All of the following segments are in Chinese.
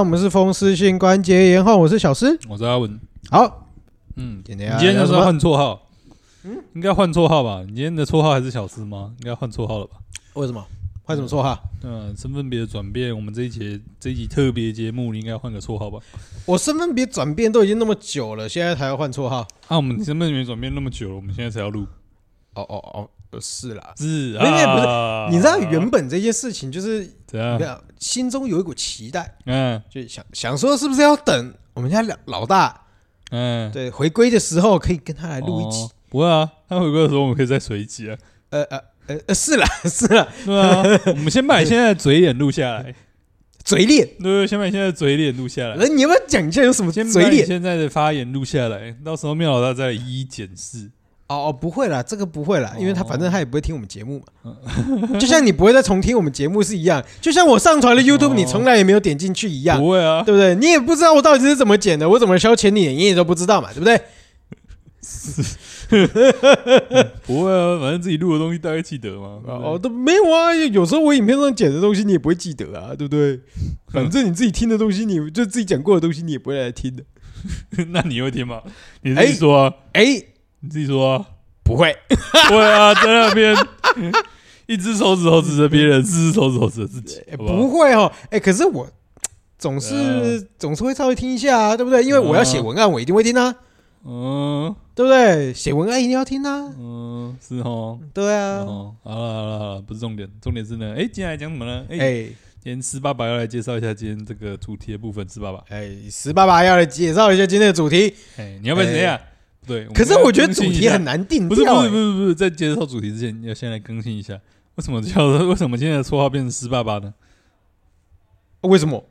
我们是风湿性关节炎后，我是小诗，我是阿文。好，嗯，今天你今天就是换绰号，嗯，应该换绰号吧？你今天的绰号还是小诗吗？应该换绰号了吧？为什么？换什么绰号？嗯，身份别的转变，我们这一节这一集特别节目，你应该换个绰号吧？我身份别转变都已经那么久了，现在才要换绰号？啊，我们身份别转变那么久了，我们现在才要录？哦哦哦。是啦，是啊，因为不是，你知道原本这件事情就是怎样？心中有一股期待，嗯，就想想说是不是要等我们家老老大，嗯，对，回归的时候可以跟他来录一集。不会啊，他回归的时候我们可以再随机啊。呃呃呃，是啦是啦，对啊，我们先把你现在的嘴脸录下来，嘴脸，对，先把你现在的嘴脸录下来。那你要不要讲一下有什么嘴脸？现在的发言录下来，到时候妙老大再一一检视。哦哦，不会啦，这个不会啦，因为他反正他也不会听我们节目嘛，就像你不会再重听我们节目是一样，就像我上传了 YouTube，你从来也没有点进去一样，不会啊，对不对？你也不知道我到底是怎么剪的，我怎么消遣你，你也都不知道嘛，对不对？不会啊，反正自己录的东西大概记得嘛。哦，都没有啊，有时候我影片上剪的东西你也不会记得啊，对不对？反正你自己听的东西，你就自己讲过的东西，你也不会来听的。那你会听吗？你自己说啊，哎。你自己说啊，不会，对啊，在那边。一只手指头指着别人，四只手指头指着自己，不会哦。哎，可是我总是总是会稍微听一下啊，对不对？因为我要写文案，我一定会听啊，嗯，对不对？写文案一定要听啊，嗯，是哦，对啊。好了好了好了，不是重点，重点是呢，哎，接下来讲什么呢？哎，今天石爸爸要来介绍一下今天这个主题的部分，石爸爸，哎，石爸爸要来介绍一下今天的主题，哎，你要不要谁呀？对，可是我觉得主题很难定调。不是不是不是不是，在介绍主题之前，要先来更新一下，为什么叫为什么今天的绰号变成湿爸爸呢？为什么？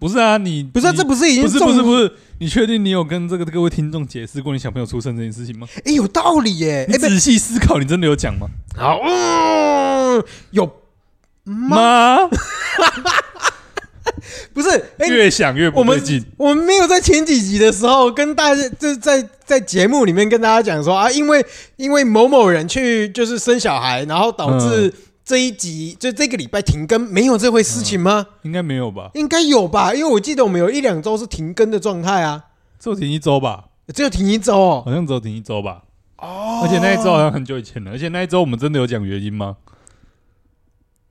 不是啊，你不是这不是已经不是不是不是？你确定你有跟这个各位听众解释过你小朋友出生这件事情吗？哎，有道理耶！你仔细思考，你真的有讲吗？好，嗯有吗？不是，越想越不对劲。我们没有在前几集的时候跟大家，就是在在节目里面跟大家讲说啊，因为因为某某人去就是生小孩，然后导致这一集就这个礼拜停更，没有这回事情吗？应该没有吧？应该有吧？因为我记得我们有一两周是停更的状态啊，只有停一周吧？只有停一周哦，好像只有停一周吧？哦，而且那一周好像很久以前了，而且那一周我们真的有讲原因吗？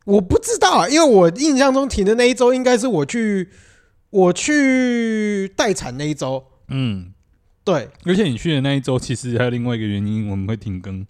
我不知道啊，因为我印象中停的那一周应该是我去我去待产那一周。嗯，对。而且你去的那一周，其实还有另外一个原因，我们会停更，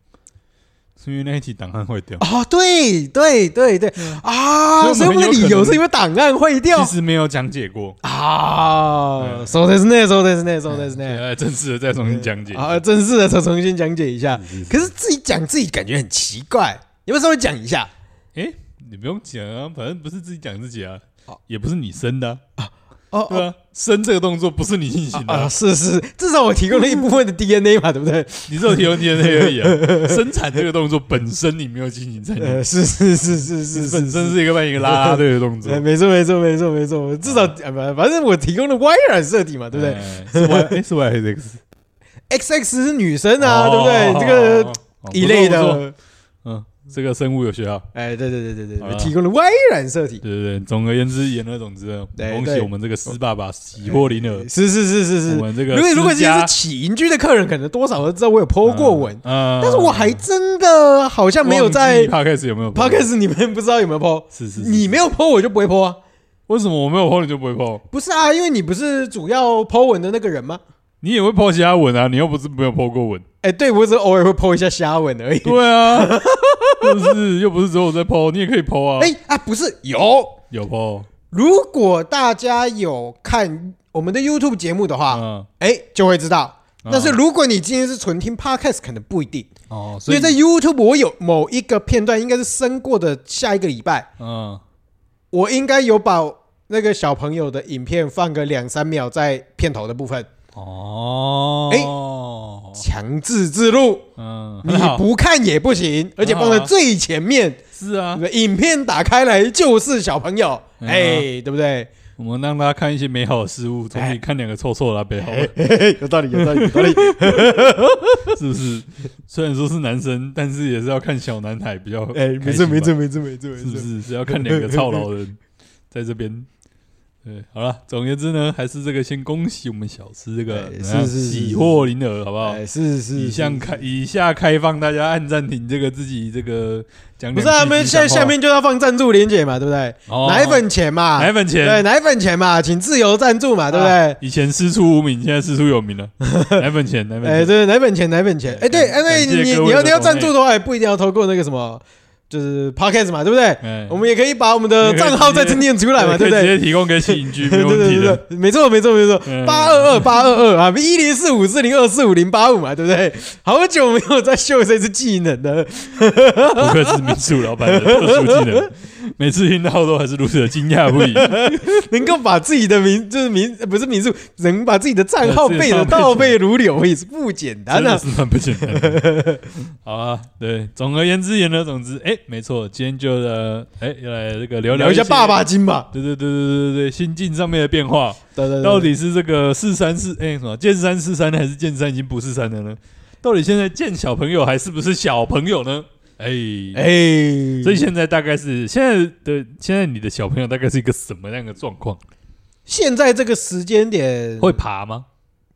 是因为那一期档案坏掉。哦，对对对对啊！所以我的理由是因为档案坏掉。其实没有讲解过啊。说的是那，说的是那，说的是那。正式的再重新讲解啊！正式的再重新讲解一下。可是自己讲自己感觉很奇怪，有没有稍微讲一下？诶。你不用讲啊，反正不是自己讲自己啊，也不是你生的啊，哦，对啊，生这个动作不是你进行的啊，是是，至少我提供了一部分的 DNA 嘛，对不对？你只有提供 DNA 而已啊，生产这个动作本身你没有进行在内，是是是是是，本身是一个扮一个拉拉队的动作，没错没错没错没错，至少反反正我提供了 Y 染色体嘛，对不对？是 Y 是 Y 还是 X？XX 是女生啊，对不对？这个一类的，嗯。这个生物有学好，哎，对对对对对，提供了 Y 染色体，对对对。总而言之，言而总之，恭喜我们这个施爸爸喜获麟儿，是是是是是。我们这个如果如果今天是起邻居的客人，可能多少都知道我有 po 过文，但是我还真的好像没有在 Podcast 有没有 Podcast 你们不知道有没有 po？是是，你没有 po 我就不会 po 啊？为什么我没有 po 你就不会 po？不是啊，因为你不是主要 po 文的那个人吗？你也会其他文啊？你又不是没有 po 过文？哎，对，我只是偶尔会 po 一下虾文而已。对啊。不是，又不是只有我在 po，你也可以 po 啊。哎啊，不是，有有 po。如果大家有看我们的 YouTube 节目的话，哎，就会知道。但是如果你今天是纯听 Podcast，可能不一定哦。所以在 YouTube 我有某一个片段，应该是生过的下一个礼拜，嗯，我应该有把那个小朋友的影片放个两三秒在片头的部分。哦，哎。强制自录，嗯，你不看也不行，而且放在最前面。是啊，影片打开来就是小朋友，哎，对不对？我们让大家看一些美好的事物，总比看两个臭臭的那边好。有道理，有道理，有道理，是不是？虽然说是男生，但是也是要看小男孩比较。哎，没错，没错，没错，没错，是不是？是要看两个操劳人在这边对，好了，总而言之呢，还是这个先恭喜我们小施这个是是喜获麟儿，好不好？是是，以下开以下开放大家按暂停，这个自己这个讲。不是他们现在下面就要放赞助连结嘛，对不对？奶粉钱嘛，奶粉钱，对，奶粉钱嘛，请自由赞助嘛，对不对？以前师出无名，现在师出有名了。奶粉钱，奶粉钱，哎，对，奶粉钱，奶粉钱，哎，对，因为你你要你要赞助的话，也不一定要透过那个什么。就是 podcast 嘛，对不对？我们也可以把我们的账号再次念出来嘛，对不对？直接提供给喜剧，没问题的。没错，没错，没错。八二二八二二啊，一零四五四零二四五零八五嘛，对不对？好久没有再秀这次技能了。不愧是民宿老板的特殊技能。每次听到都还是如此的惊讶不已，能够把自己的名就是名不是名字，能把自己的账号背的倒背如流也是不简单啊，是蛮不简单。好啊，对，总而言之言而总之，哎，没错，今天就呃，哎，要来这个聊聊一下爸爸经吧。对对对对对对对，心境上面的变化，对对，到底是这个四三四哎什么见山是山还是剑三已经不是三了呢？到底现在见小朋友还是不是小朋友呢？哎哎，欸、所以现在大概是现在的现在你的小朋友大概是一个什么样的状况？现在这个时间点会爬吗？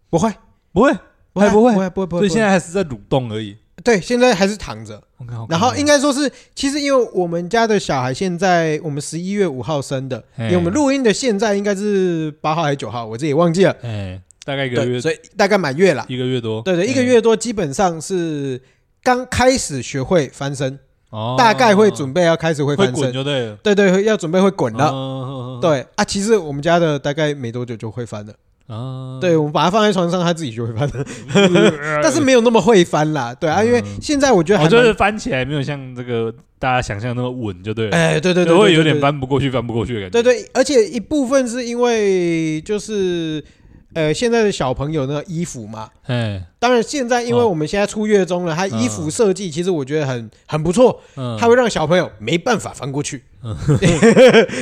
不会，不会，不会，不会，不会，不会。所以现在还是在蠕动而已。对，现在还是躺着。然后应该说是，其实因为我们家的小孩现在我们十一月五号生的，因为我们录音的现在应该是八号还是九号，我自己忘记了。哎，大概一个月，所以大概满月了，一个月多。对对，一个月多，基本上是。刚开始学会翻身，哦大概会准备要开始会翻身，对对对，要准备会滚了。对啊，其实我们家的大概没多久就会翻了。啊，对，我们把它放在床上，它自己就会翻了，但是没有那么会翻啦。对啊，因为现在我觉得，我觉得翻起来没有像这个大家想象那么稳，就对了。哎，对对对，会有点翻不过去，翻不过去的感觉。对对，而且一部分是因为就是。呃，现在的小朋友那个衣服嘛，哎，当然现在因为我们现在出月中了，他衣服设计其实我觉得很很不错，嗯，他会让小朋友没办法翻过去，对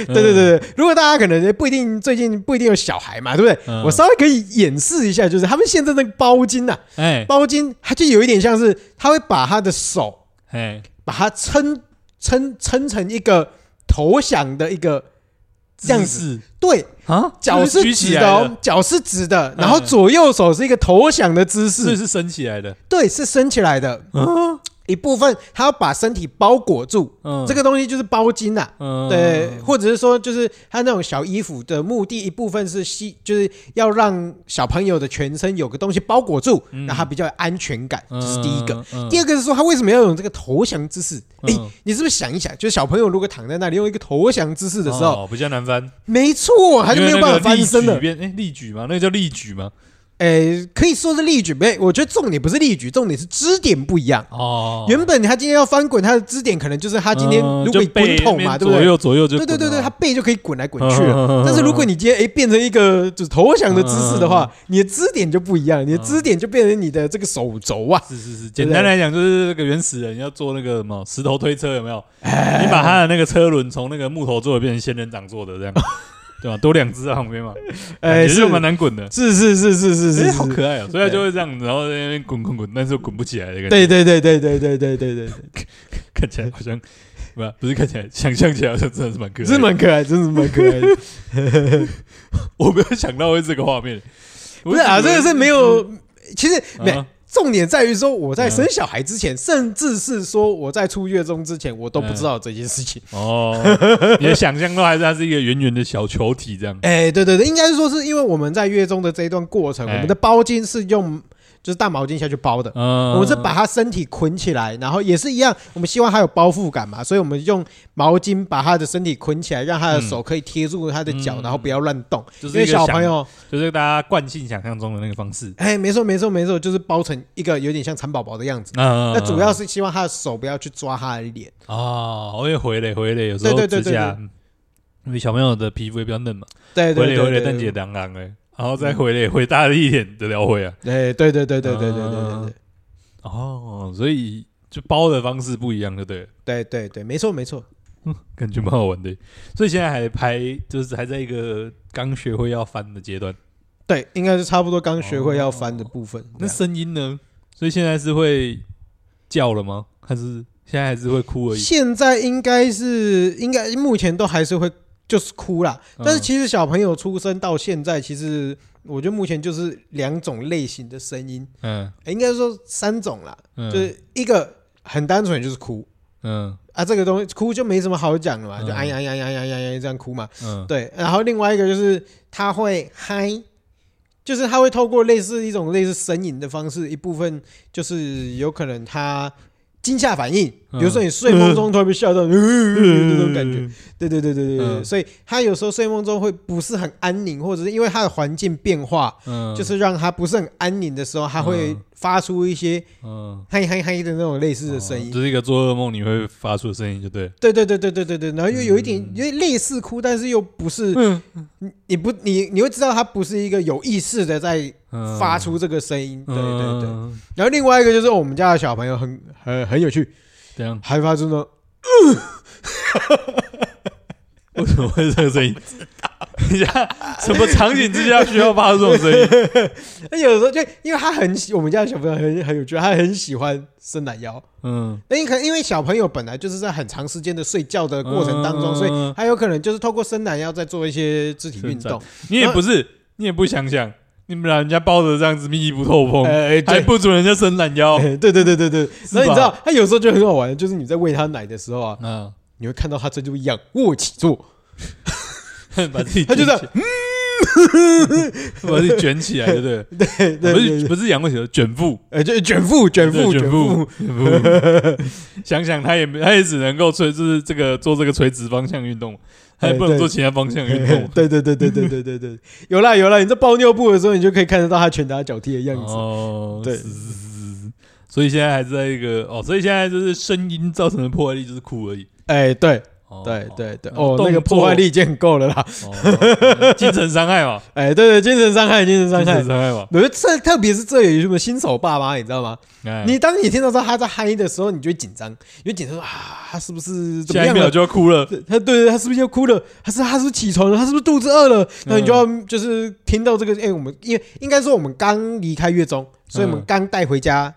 对对对。如果大家可能不一定最近不一定有小孩嘛，对不对？我稍微可以演示一下，就是他们现在那个包巾呐，哎，包巾它就有一点像是他会把他的手，哎，把它撑撑撑成一个投降的一个。这样子，对。啊，脚是直的，脚是直的，然后左右手是一个投降的姿势，是是升起来的，对，是升起来的。一部分他要把身体包裹住，嗯，这个东西就是包巾呐，嗯，对，或者是说就是他那种小衣服的目的，一部分是吸，就是要让小朋友的全身有个东西包裹住，让他比较有安全感，这是第一个。第二个是说他为什么要用这个投降姿势？哎，你是不是想一想，就是小朋友如果躺在那里用一个投降姿势的时候，比较难翻。没错，他就没有办法翻身了。哎，立举吗？那个叫立举吗？诶，可以说是例举，没？我觉得重点不是例举，重点是支点不一样。哦，原本他今天要翻滚，他的支点可能就是他今天如果滚筒嘛，对不对？左右左右就对对对对，他背就可以滚来滚去了。但是如果你今天诶变成一个就是投降的姿势的话，你的支点就不一样，你的支点就变成你的这个手肘啊。是是是，简单来讲就是那个原始人要做那个什么石头推车，有没有？你把他的那个车轮从那个木头做的变成仙人掌做的这样。对吧？多两只在旁边嘛，哎，是蛮难滚的，是是是是是是，好可爱哦！所以他就会这样，然后在那边滚滚滚，但是又滚不起来的感觉。对对对对对对对对对，看起来好像不不是看起来，想象起来好像真的是蛮可爱，是蛮可爱，真的是蛮可爱的。我没有想到会这个画面，不是啊，这个是没有，其实没。重点在于说，我在生小孩之前，甚至是说我在出月中之前，我都不知道这件事情。哦，你的想象都还是它是一个圆圆的小球体这样。哎，对对对，应该是说是因为我们在月中的这一段过程，我们的包茎是用。就是大毛巾下去包的，我们是把他身体捆起来，然后也是一样，我们希望他有包覆感嘛，所以我们用毛巾把他的身体捆起来，让他的手可以贴住他的脚，然后不要乱动。因为小朋友就是大家惯性想象中的那个方式。哎，没错没错没错，就是包成一个有点像蚕宝宝的样子。那主要是希望他的手不要去抓他的脸。哦，我也回了回了，有时候指甲，因为小朋友的皮肤也比较嫩嘛。对对对，回来回来，但也凉凉哎。然后再回来，回大力一点的聊回啊！哎，对对对对对对对对对。哦，所以就包的方式不一样，对不对？对对对，没错没错。嗯，感觉蛮好玩的。所以现在还拍，就是还在一个刚学会要翻的阶段。对，应该是差不多刚学会要翻的部分。那声音呢？所以现在是会叫了吗？还是现在还是会哭而已？现在应该是应该目前都还是会。就是哭啦。但是其实小朋友出生到现在，其实我觉得目前就是两种类型的声音，嗯，应该说三种啦，就是一个很单纯就是哭，嗯。啊，这个东西哭就没什么好讲的嘛，就哎呀呀呀呀呀呀这样哭嘛，嗯，对。然后另外一个就是他会嗨，就是他会透过类似一种类似呻吟的方式，一部分就是有可能他。惊吓反应，比如说你睡梦中突然被吓到，那种感觉，对对对对对对，所以他有时候睡梦中会不是很安宁，或者是因为他的环境变化，就是让他不是很安宁的时候，他会发出一些嗯嗨嗨嗨的那种类似的声音，这是一个做噩梦你会发出的声音，就对，对对对对对对对，然后又有一点因为类似哭，但是又不是，你你不你你会知道他不是一个有意识的在。发出这个声音，对对对。然后另外一个就是我们家的小朋友很很很有趣，这样还发出呢，为什么会这个声音？等一下，什么场景之下需要发出这种声音？那 有时候就因为他很喜，我们家的小朋友很很有趣，他很喜欢伸懒腰。嗯，那你可能因为小朋友本来就是在很长时间的睡觉的过程当中，所以他有可能就是透过伸懒腰在做一些肢体运动。你也不是，你也不想想。你们让人家抱着这样子密不透风，欸、还不准人家伸懒腰。对对对对对，那吧？你知道他有时候就很好玩，就是你在喂他奶的时候啊，嗯、你会看到他这就一样卧起坐，把自己他就这样，嗯，把自己卷起来，对 不对？对对，不是不是仰卧起坐，卷腹，哎，就卷腹卷腹卷腹卷腹。想想他也他也只能够垂，就是这个做这个垂直方向运动。还不能做其他方向运动。对对对对对对对对，有啦有啦，你在抱尿布的时候，你就可以看得到他拳打脚踢的样子。哦，对。所以现在还是在一个哦，所以现在就是声音造成的破坏力就是哭而已。哎，对。对对对，哦，那个破坏力已经很够了啦，精神伤害嘛，哎，对对，精神伤害，精神伤害，精神伤害嘛。我觉得这特别是这有什么新手爸妈，你知道吗？你当你听到说他在嗨的时候，你就会紧张，因为紧张说啊，他是不是怎么样了？下一秒就要哭了。他对，他是不是要哭了？他是他是不是起床了？他是不是肚子饿了？那你就要就是听到这个，哎，我们因为应该说我们刚离开月中，所以我们刚带回家。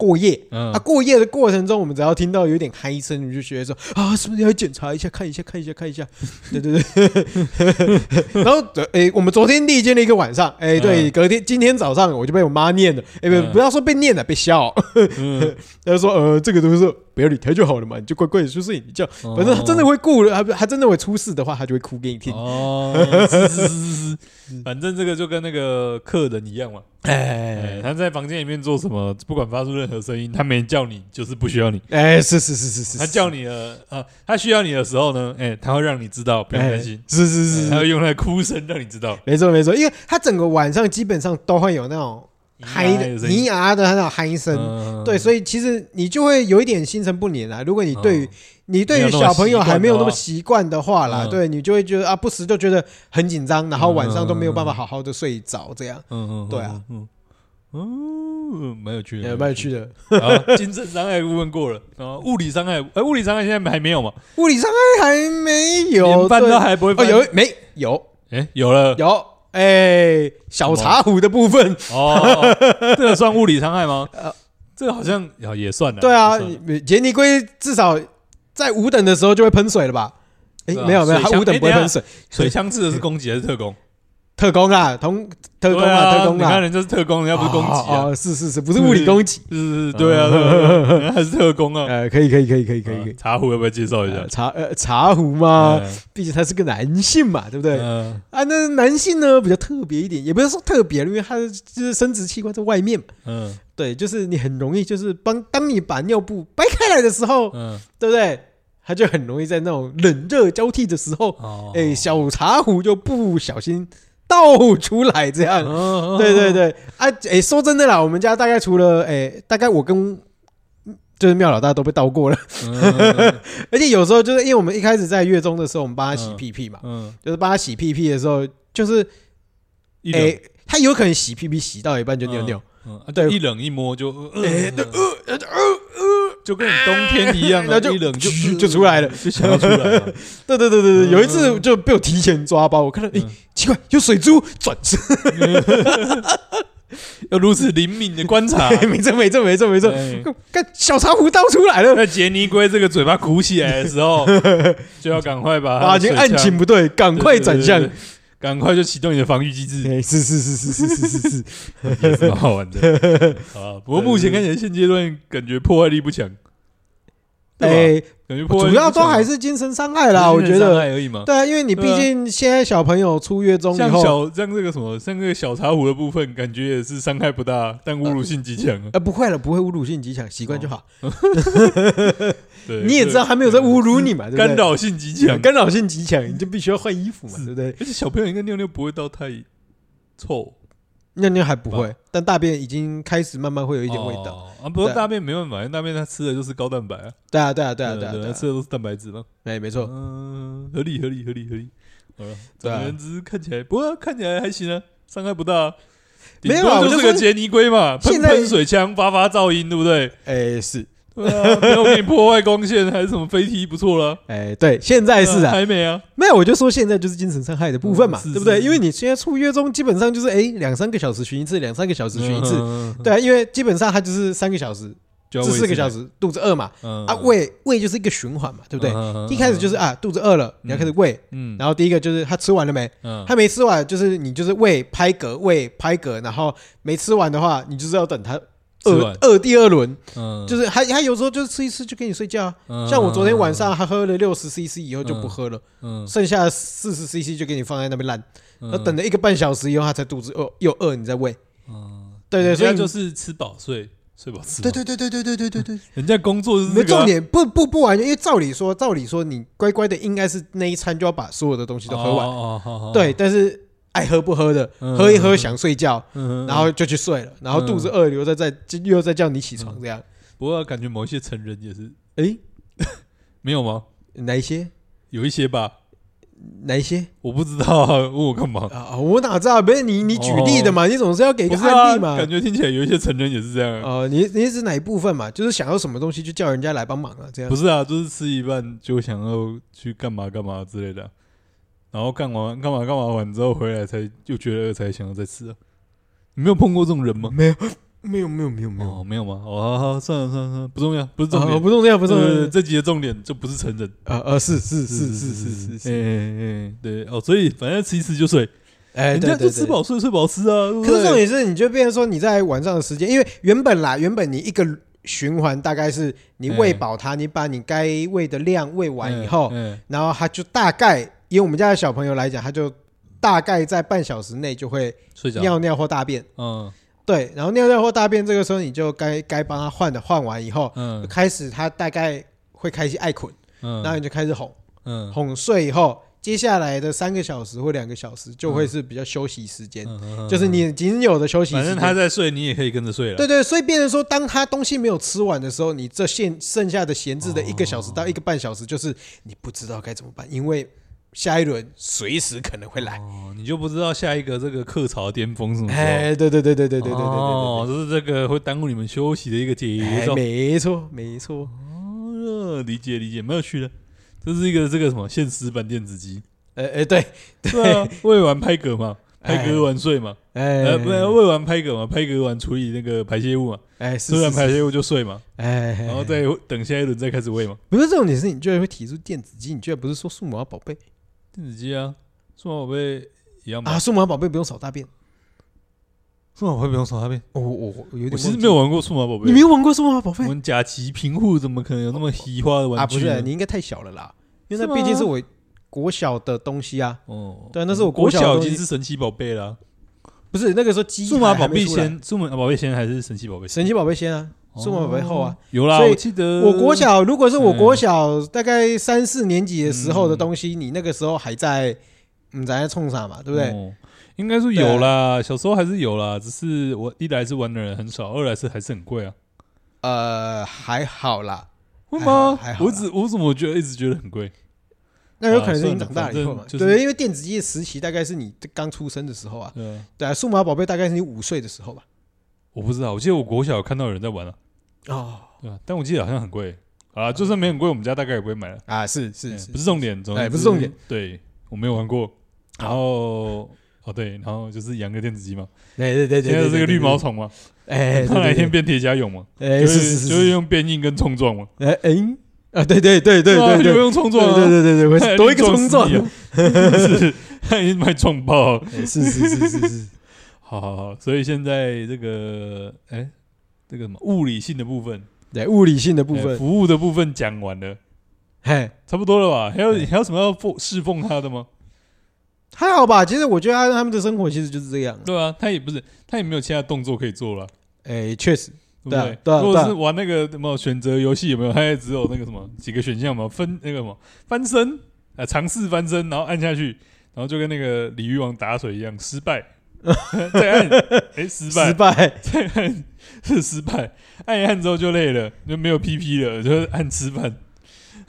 过夜，啊，过夜的过程中，我们只要听到有点嗨声，你就觉得说啊，是不是要检查一下，看一下，看一下，看一下，对对 对。然后，诶，我们昨天历经了一个晚上，诶，对，隔天今天早上我就被我妈念了，诶，不不要说被念了，被笑。他就说，呃，这个东西不要理他就好了嘛，你就乖乖的去睡你觉。反正他真的会顾了，还还真的会出事的话，他就会哭给你听。哦，是是是是。反正这个就跟那个客人一样嘛，哎，他在房间里面做什么，不管发出任何声音，他没叫你，就是不需要你。哎，是是是是是，他叫你了啊，他需要你的时候呢，哎，他会让你知道，不用担心。是是是，他会用他的哭声让你知道。没错没错，因为他整个晚上基本上都会有那种嗨的、咿呀的那种嗨声，对，所以其实你就会有一点心神不宁啊。如果你对于你对于小朋友还没有那么习惯的话啦，对你就会觉得啊，不时就觉得很紧张，然后晚上都没有办法好好的睡着，这样。嗯嗯，对啊，嗯嗯，蛮有趣的，蛮有趣的。精神伤害部分过了，然后物理伤害，哎，物理伤害现在还没有吗？物理伤害还没有，连翻都还不会翻。有没有？哎，有了，有。哎，小茶壶的部分哦，这个算物理伤害吗？呃这个好像也算了。对啊，杰尼龟至少。在五等的时候就会喷水了吧？哎，没有没有，它五等不会喷水。水枪制的是攻击还是特攻？特工啊，同特工啊，特工啊。你看人家是特工，人家不是攻击啊。是是是，不是物理攻击。是是，对啊，人家还是特工啊。哎，可以可以可以可以可以。茶壶要不要介绍一下？茶呃茶壶嘛，毕竟他是个男性嘛，对不对？啊，那男性呢比较特别一点，也不是说特别，因为他就是生殖器官在外面嘛。嗯，对，就是你很容易就是帮当你把尿布掰开来的时候，嗯，对不对？他就很容易在那种冷热交替的时候，哎，小茶壶就不小心倒出来，这样。对对对，啊，哎，说真的啦，我们家大概除了哎，大概我跟就是妙老大都被倒过了，而且有时候就是因为我们一开始在月中的时候，我们帮他洗屁屁嘛，嗯，就是帮他洗屁屁的时候，就是哎，他有可能洗屁屁洗到一半就尿尿，对，一冷一摸就，哎，呃呃呃。就跟你冬天一样，那就一冷就就出来了，就想要出来。对对对对对，有一次就被我提前抓包，我看到哎奇怪，有水珠转身，要如此灵敏的观察，没错没错没错没错。看小茶壶倒出来了，那杰尼龟这个嘴巴鼓起来的时候，就要赶快把它。发现案情不对，赶快转向，赶快就启动你的防御机制。是是是是是是是是，也是蛮好玩的。啊，不过目前看起来现阶段感觉破坏力不强。哎，主要都还是精神伤害啦，我觉得。而已嘛。对啊，因为你毕竟现在小朋友出月中以后，像小像这个什么，像这个小茶壶的部分，感觉也是伤害不大，但侮辱性极强。呃，不会了，不会侮辱性极强，习惯就好。你也知道还没有在侮辱你嘛？干扰性极强，干扰性极强，你就必须要换衣服嘛，对不对？而且小朋友应该尿尿不会到太臭。尿尿还不会，但大便已经开始慢慢会有一点味道啊。不过大便没办法，因为大便它吃的就是高蛋白啊。对啊，对啊，对啊，对啊，吃的都是蛋白质嘛。哎，没错。嗯，合理，合理，合理，合理。好了，总而言之，看起来不过看起来还行啊，伤害不大。没有啊，就是个杰尼龟嘛，喷喷水枪，发发噪音，对不对？哎，是。没有给你破坏光线还是什么飞踢不错了。哎，对，现在是啊，还没啊，没有，我就说现在就是精神伤害的部分嘛，对不对？因为你现在出月中，基本上就是哎，两三个小时巡一次，两三个小时巡一次，对啊，因为基本上它就是三个小时至四个小时，肚子饿嘛，啊，喂喂就是一个循环嘛，对不对？一开始就是啊，肚子饿了，你要开始喂，嗯，然后第一个就是他吃完了没？嗯，他没吃完，就是你就是喂拍嗝，喂拍嗝，然后没吃完的话，你就是要等他。二二第二轮，嗯，就是还还有时候就是吃一吃就给你睡觉啊，像我昨天晚上还喝了六十 CC 以后就不喝了，嗯，剩下四十 CC 就给你放在那边烂，那等了一个半小时以后，他才肚子饿又饿，你再喂，嗯，对对，所以就是吃饱睡，睡饱吃，对对对对对对对对对，人家工作是没重点，不不不完全，因为照理说照理说你乖乖的应该是那一餐就要把所有的东西都喝完，对，但是。爱喝不喝的，喝一喝想睡觉，然后就去睡了，然后肚子饿又在在又再叫你起床这样。不过感觉某一些成人也是，哎，没有吗？哪一些？有一些吧？哪一些？我不知道啊，问我干嘛？啊，我哪知道？不是你你举例的嘛？你总是要给个案例嘛？感觉听起来有一些成人也是这样。哦，你你是哪一部分嘛？就是想要什么东西就叫人家来帮忙啊？这样？不是啊，就是吃一半就想要去干嘛干嘛之类的。然后干完干嘛干嘛完之后回来才又觉得才想要再吃啊？你没有碰过这种人吗？没有，没有，没有，没有，没有，没有吗？哦，好好，算了算了算了，不重要，不是重点，不重要，不重要。这集的重点就不是成人啊啊，是是是是是是，哎对哦，所以反正吃一吃就睡，哎，人家就吃饱睡，睡饱吃啊。可是重点是，你就变成说你在晚上的时间，因为原本啦，原本你一个循环大概是你喂饱它，你把你该喂的量喂完以后，然后它就大概。因为我们家的小朋友来讲，他就大概在半小时内就会尿尿或大便。嗯，对，然后尿尿或大便，这个时候你就该该帮他换的换完以后，嗯，开始他大概会开始爱困，嗯，然后你就开始哄，嗯，哄睡以后，接下来的三个小时或两个小时就会是比较休息时间，就是你仅有的休息。反正他在睡，你也可以跟着睡了。对对，所以变成说，当他东西没有吃完的时候，你这现剩下的闲置的一个小时到一个半小时，就是你不知道该怎么办，因为。下一轮随时可能会来，哦，你就不知道下一个这个客潮巅峰是什么？哎，对对对对对对对对对，哦，就是这个会耽误你们休息的一个节奏，没错没错，哦，理解理解，蛮有趣的，这是一个这个什么现实版电子鸡？哎哎，对 对啊，喂完拍嗝嘛，拍嗝完睡嘛，哎，不是喂完拍嗝嘛，拍嗝完处理那个排泄物嘛，哎，吃完排泄物就睡嘛，哎，然后再等下一轮再开始喂嘛。不是这种，你是你居然会提出电子鸡，你居然不是说数码宝贝？电子鸡啊，数码宝贝一样吧？啊，数码宝贝不用扫大便，数码宝贝不用扫大便。我我我有点，我其实没有玩过数码宝贝。你没有玩过数码宝贝？我们甲级贫户怎么可能有那么奇花的玩具？啊，不是，你应该太小了啦，因为那毕竟是我国小的东西啊。哦，对，那是我国小已经是神奇宝贝了。不是那个时候，数码宝贝先，数码宝贝先还是神奇宝贝？神奇宝贝先啊。数码宝贝后啊，有啦，我记得我国小，如果是我国小大概三四年级的时候的东西，你那个时候还在。你在冲啥嘛？对不对？哦、应该是有啦，小时候还是有啦，只是我一来是玩的人很少，二来是还是很贵啊。呃，还好啦。会吗？还好。我只我怎么觉得一直觉得很贵？那有可能是你长大以后嘛？就是、对，因为电子机的时期大概是你刚出生的时候啊。对啊。对啊，数码宝贝大概是你五岁的时候吧。我不知道，我记得我国小有看到有人在玩啊。哦。对啊，但我记得好像很贵。啊，就算没很贵，我们家大概也不会买了。啊，是是是，不是重点，重点不是重点。对，我没有玩过。然后哦对，然后就是养个电子鸡嘛，对对对对，现在是个绿毛虫嘛，哎，他哪一天变铁甲蛹嘛，哎，是是是，就是用变硬跟冲撞嘛，哎哎，啊对对对对对，就用冲撞，对对对对，会多一个冲撞，是，他已经卖撞爆，是是是是是，好好好，所以现在这个哎，这个什么物理性的部分，对，物理性的部分，服务的部分讲完了。嘿，差不多了吧？还有还有什么要奉侍奉他的吗？还好吧。其实我觉得他他们的生活其实就是这样。对啊，他也不是，他也没有其他动作可以做了。哎，确实，对对？如果是玩那个什么选择游戏，有没有？他也只有那个什么几个选项嘛？分那个什么翻身啊，尝试翻身，然后按下去，然后就跟那个鲤鱼王打水一样，失败。再按，哎，失败，失败，再按是失败。按一按之后就累了，就没有 PP 了，就按吃饭。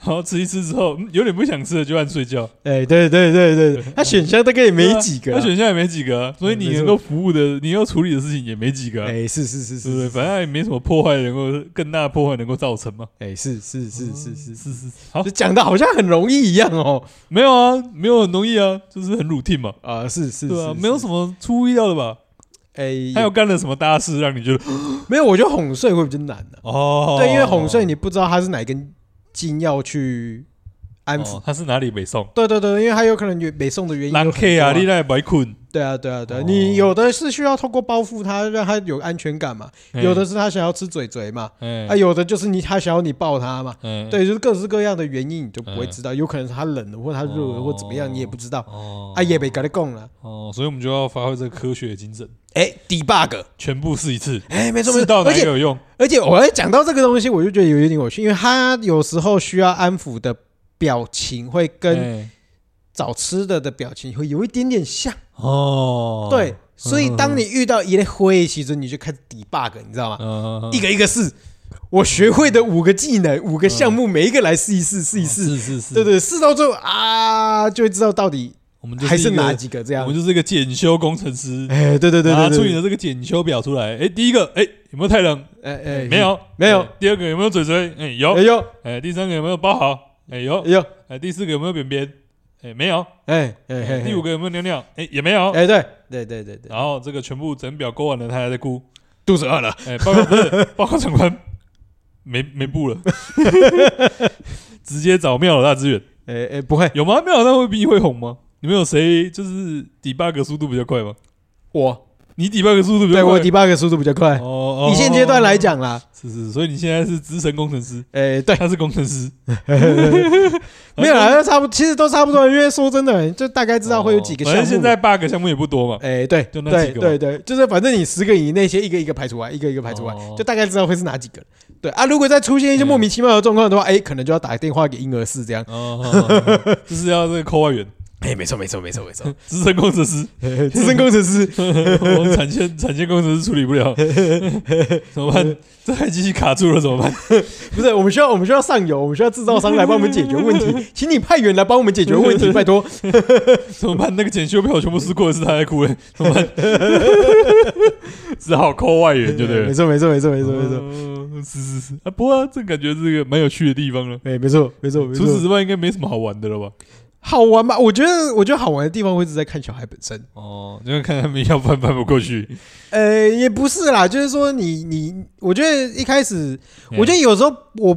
然后吃一吃之后，有点不想吃了，就按睡觉。哎，对对对对，他选项大概也没几个，他选项也没几个，所以你能够服务的，你要处理的事情也没几个。哎，是是是是，对，反正也没什么破坏能够更大的破坏能够造成嘛。哎，是是是是是是是，好，讲的好像很容易一样哦。没有啊，没有很容易啊，就是很 routine 嘛。啊，是是，对啊，没有什么出乎意料的吧？哎，他又干了什么大事让你觉得没有？我觉得哄睡会比较难的哦。对，因为哄睡你不知道他是哪根筋要去。安抚他是哪里北宋？对对对，因为他有可能有北宋的原因。狼 K 啊，你那白困。对啊对啊对，你有的是需要透过包覆他，让他有安全感嘛；有的是他想要吃嘴嘴嘛；啊，有的就是你他想要你抱他嘛。对，就是各式各样的原因，你就不会知道。有可能是他冷了，或他热了，或怎么样，你也不知道。啊，也被跟他讲了。哦，所以我们就要发挥这个科学精神。哎，debug，全部试一次。哎，没错没错，而且有用。而且我讲到这个东西，我就觉得有一点有趣，因为他有时候需要安抚的。表情会跟找吃的的表情会有一点点像哦，对，所以当你遇到一类灰，其实你就开始 debug，你知道吗？一个一个试，我学会的五个技能，五个项目，每一个来试一试，试一试，是是是，对对，试到最后啊，就会知道到底我们还是哪几个这样。我们就是一个检修工程师，哎，对对对，拿出你的这个检修表出来，哎，第一个，哎，有没有太冷？哎哎，没有没有。第二个有没有嘴嘴？哎，有有。哎，第三个有没有包好？哎有有，哎第四个有没有便便？哎没有，哎哎第五个有没有尿尿？哎也没有，哎对对对对对，然后这个全部整表勾完了，他还在哭，肚子饿了。哎报告不是报告长官，没没布了，直接找妙老大支援。哎哎不会有吗？妙老大会比你会哄吗？你们有谁就是 debug 速度比较快吗？我。你 debug 速度比较快，对我 debug 速度比较快。哦，以现阶段来讲啦，是是，所以你现在是资深工程师。哎，对，他是工程师。没有啦，差不，其实都差不多。因为说真的，就大概知道会有几个项目。反正现在 bug 项目也不多嘛。哎，对，就那几个。对对，就是反正你十个以内，先一个一个排除完，一个一个排除完，就大概知道会是哪几个。对啊，如果再出现一些莫名其妙的状况的话，哎，可能就要打电话给婴儿室这样。哦，就是要这个扣外援。哎，没错，没错，没错，没错，资深工程师，资深工程师，我们产线产线工程师处理不了，怎么办？这台机器卡住了怎么办？不是，我们需要我们需要上游，我们需要制造商来帮我们解决问题，请你派员来帮我们解决问题，拜托。怎么办？那个检修票全部撕过的是他在哭哎，怎么办？只好 call 外援，对不对？没错，没错，没错，没错，没错，是是是啊，不过这感觉是一个蛮有趣的地方了。哎，没错，没错，除此之外应该没什么好玩的了吧？好玩吗？我觉得，我觉得好玩的地方会是在看小孩本身。哦，因为看他们要翻翻不过去。呃，也不是啦，就是说你你，我觉得一开始，我觉得有时候我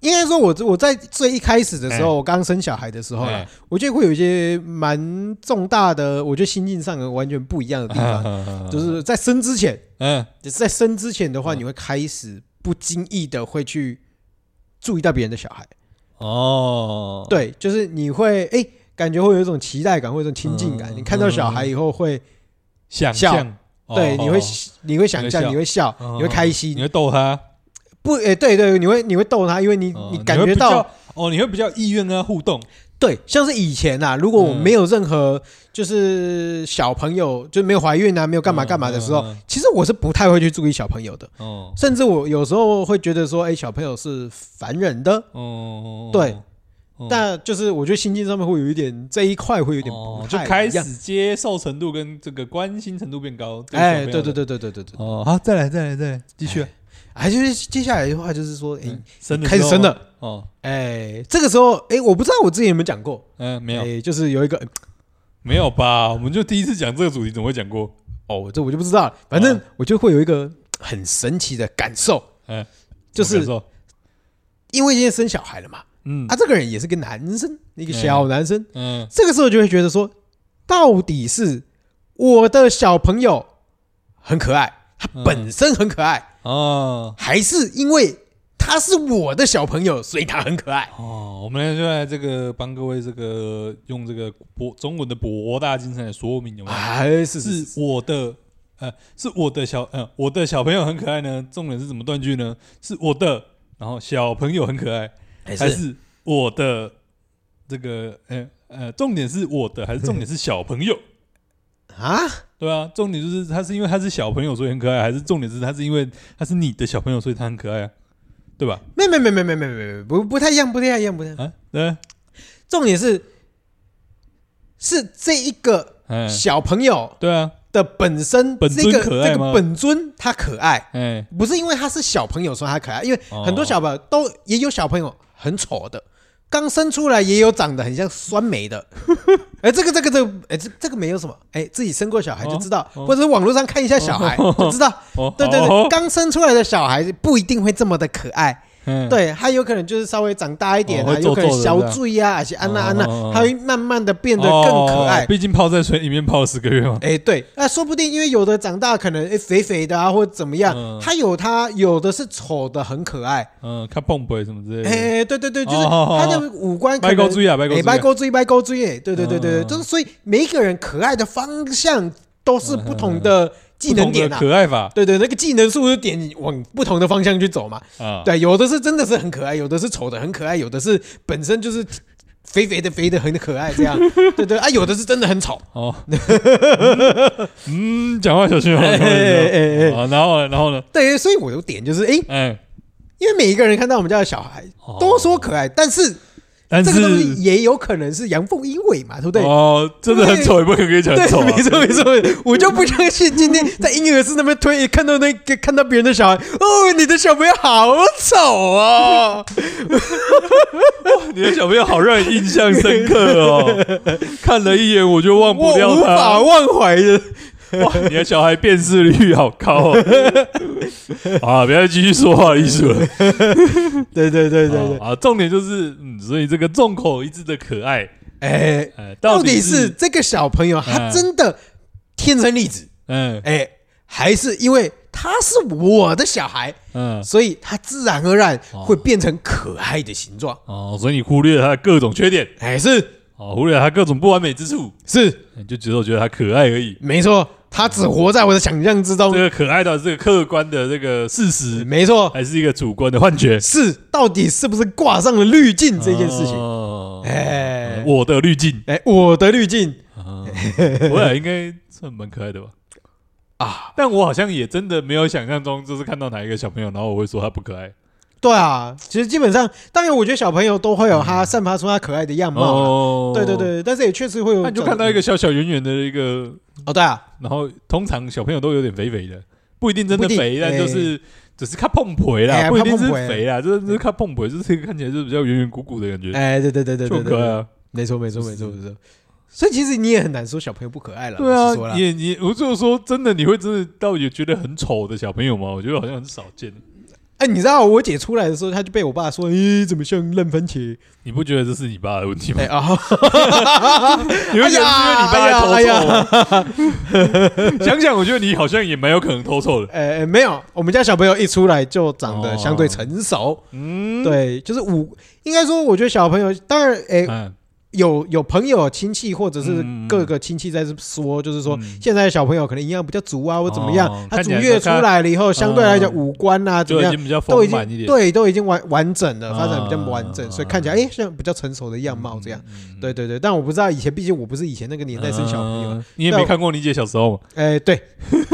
应该说我，我我在最一开始的时候，我刚生小孩的时候啦，我觉得会有一些蛮重大的，我觉得心境上的完全不一样的地方，就是在生之前，嗯，就是在生之前的话，你会开始不经意的会去注意到别人的小孩。哦，对，就是你会哎，感觉会有一种期待感，或者一种亲近感。你看到小孩以后会想笑，对，你会你会想象，你会笑，你会开心，你会逗他。不，哎，对对，你会你会逗他，因为你你感觉到哦，你会比较意愿跟他互动。对，像是以前啊，如果我没有任何就是小朋友，就没有怀孕啊，没有干嘛干嘛的时候，其实我是不太会去注意小朋友的。哦，甚至我有时候会觉得说，哎，小朋友是烦人的。哦，对，但就是我觉得心境上面会有一点这一块会有点不太一样，就开始接受程度跟这个关心程度变高。哎，对对对对对对对。哦，好，再来再来再来，继续。还就是接下来的话，就是说，哎，开始生了。哦，哎，这个时候，哎，我不知道我之前有没有讲过，嗯，没有，就是有一个，没有吧？我们就第一次讲这个主题，怎么会讲过？哦，这我就不知道了。反正我就会有一个很神奇的感受，嗯，就是因为今天生小孩了嘛，嗯，啊，这个人也是个男生，一个小男生，嗯，这个时候就会觉得说，到底是我的小朋友很可爱，他本身很可爱哦，还是因为？他是我的小朋友，所以他很可爱哦。我们来就来这个帮各位这个用这个博中文的博大精深来说明有没有？还是是我的呃，是我的小呃，我的小朋友很可爱呢？重点是怎么断句呢？是我的，然后小朋友很可爱，还是我的这个呃呃，重点是我的，还是重点是小朋友啊？对啊，重点就是他是因为他是小朋友所以很可爱，还是重点是他是因为他是你的小朋友所以他很可爱啊？对吧？没没没没没没没不不太一样，不太一样，不太一样。啊，对。重点是是这一个小朋友，对啊的本身本尊可爱吗？这个本尊他可爱，哎，不是因为他是小朋友说他可爱，因为很多小朋友都也有小朋友很丑的。刚生出来也有长得很像酸梅的，哎，这个这个这个，哎，这这个没有什么，哎，自己生过小孩就知道，或者是网络上看一下小孩就知道，对对对，刚生出来的小孩不一定会这么的可爱。对，他有可能就是稍微长大一点啊，有可能小嘴啊，而且安娜安娜，他会慢慢的变得更可爱。毕竟泡在水里面泡了十个月嘛。哎，对，那说不定因为有的长大可能哎肥肥的啊，或者怎么样，他有他有的是丑的很可爱，嗯，看蹦蹦什么之类的。哎，对对对，就是他的五官可能。白高追啊，白高追，白高追，白高锥，哎，对对对对，就是所以每一个人可爱的方向都是不同的。技能点啊，可爱法，对对，那个技能树是点往不同的方向去走嘛。啊，对，有的是真的是很可爱，有的是丑的很可爱，有的是本身就是肥肥的肥的很可爱这样。对对啊，有的是真的很丑。哦，嗯，讲话小心哦。哎哎哎，然后然后呢？对，所以我有点就是，哎，因为每一个人看到我们家的小孩都说可爱，但是。但是这个东西也有可能是阳奉阴违嘛，对不对？哦，真的很丑，也不可能跟你讲丑。对，没错没错，我就不相信今天在婴儿室那边推，看到那个看到别人的小孩，哦，你的小朋友好丑啊！你的小朋友好让人印象深刻哦，看了一眼我就忘不掉他，无法忘怀的。哇，你的小孩辨识率好高哦！啊，不要继续说话的意思了。对对对对对。啊，重点就是，嗯，所以这个众口一致的可爱，哎哎，到底是这个小朋友他真的天生丽质，嗯，哎，还是因为他是我的小孩，嗯，所以他自然而然会变成可爱的形状。哦，所以你忽略了他的各种缺点，哎，是。哦，忽略了他各种不完美之处，是，你就只有觉得他可爱而已，没错。他只活在我的想象之中。这个可爱的，这个客观的这个事实，没错，还是一个主观的幻觉。是，到底是不是挂上了滤镜这件事情？哎，我的滤镜，哎，我的滤镜，我俩应该算蛮可爱的吧？啊，但我好像也真的没有想象中，就是看到哪一个小朋友，然后我会说他不可爱。对啊，其实基本上，当然，我觉得小朋友都会有他散发出他可爱的样貌。对对对，但是也确实会有。那就看到一个小小圆圆的一个哦，对啊。然后通常小朋友都有点肥肥的，不一定真的肥，但就是只是看碰腿啦，不一定是肥啦，就是看碰腿，就是看起来就是比较圆圆鼓鼓的感觉。哎，对对对对对，就可爱啊！没错没错没错没错。所以其实你也很难说小朋友不可爱了。对啊，也你我就是说真的，你会真的到底觉得很丑的小朋友吗？我觉得好像很少见。哎，你知道我姐出来的时候，她就被我爸说：“咦，怎么像烂番茄？”你不觉得这是你爸的问题吗？啊，你会觉得是因为你爸在偷臭？想想，我觉得你好像也蛮有可能偷臭的。哎，没有，我们家小朋友一出来就长得相对成熟。嗯，对，就是五，应该说，我觉得小朋友当然，哎。有有朋友亲戚或者是各个亲戚在这说，就是说现在的小朋友可能营养比较足啊，或怎么样，他足月出来了以后，相对来讲五官啊怎么样，都已经对都已经完完整了，发展比较完整，所以看起来哎像比较成熟的样貌这样。对对对，但我不知道以前，毕竟我不是以前那个年代生小朋友，你也没看过你姐小时候。哎，对，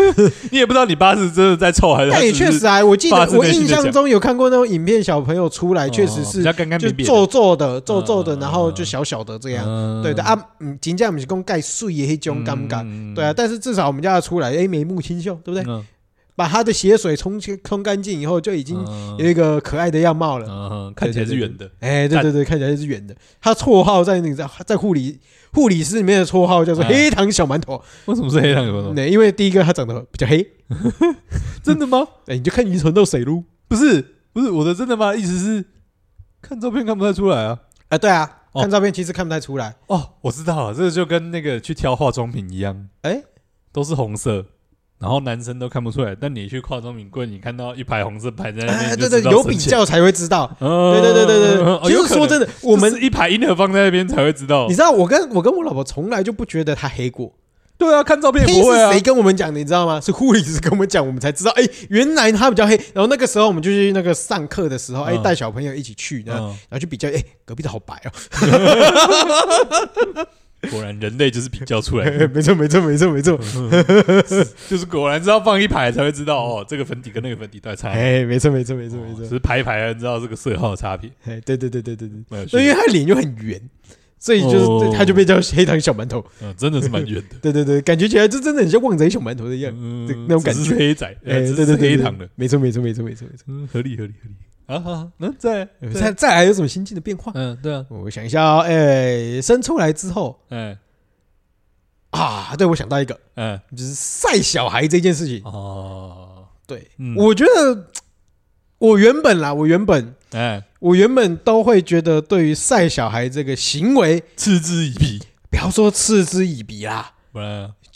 你也不知道你爸是真的在臭还是。但也确实啊，我记得我印象中有看过那种影片，小朋友出来确实是就皱皱的皱皱的，然后就小小。的这样，对的啊，嗯，金价不是讲盖碎的那种感觉，对啊，但是至少我们家出来，哎，眉目清秀，对不对？把他的血水冲清冲干净以后，就已经有一个可爱的样貌了。嗯，看起来是圆的。哎，对对对，看起来是圆的。他绰号在那个在在护理护理师里面的绰号叫做“黑糖小馒头”。为什么是黑糖小馒头？对，因为第一个他长得比较黑。真的吗？哎，你就看遗传到谁喽？不是不是我的真的吗？意思是看照片看不太出来啊。哎，对啊，看照片其实看不太出来。哦，我知道了，这个就跟那个去挑化妆品一样。哎，都是红色。然后男生都看不出来，但你去化妆品柜，你看到一排红色排在那边，对对，有比较才会知道。对对对对对，其实说真的，我们一排婴儿放在那边才会知道。你知道，我跟我跟我老婆从来就不觉得她黑过。对啊，看照片也不会啊。谁跟我们讲的？你知道吗？是护理师跟我们讲，我们才知道。哎，原来他比较黑。然后那个时候我们就去那个上课的时候，哎，带小朋友一起去，然后然后去比较，哎，隔壁的好白哦。果然，人类就是比较出来的。没错，没错，没错，没错，就是果然知道放一排才会知道哦，这个粉底跟那个粉底都在差。哎，没错，没错，没错，没错，只是排一排，知道这个色号的差别。哎，对对对对对对，所以因为他脸就很圆，所以就是他就被叫黑糖小馒头。嗯，真的是蛮圆的。对对对，感觉起来就真的很像旺仔小馒头的样，那种感觉。是黑仔，哎，对对对，黑糖的，没错，没错，没错，没错，没错，嗯，合理，合理，合理。啊好，那再再再来有什么新进的变化？嗯，对啊，我想一下哦，哎，生出来之后，哎。啊，对，我想到一个，嗯，就是晒小孩这件事情。哦，对，我觉得我原本啦，我原本，哎，我原本都会觉得对于晒小孩这个行为嗤之以鼻。不要说嗤之以鼻啦，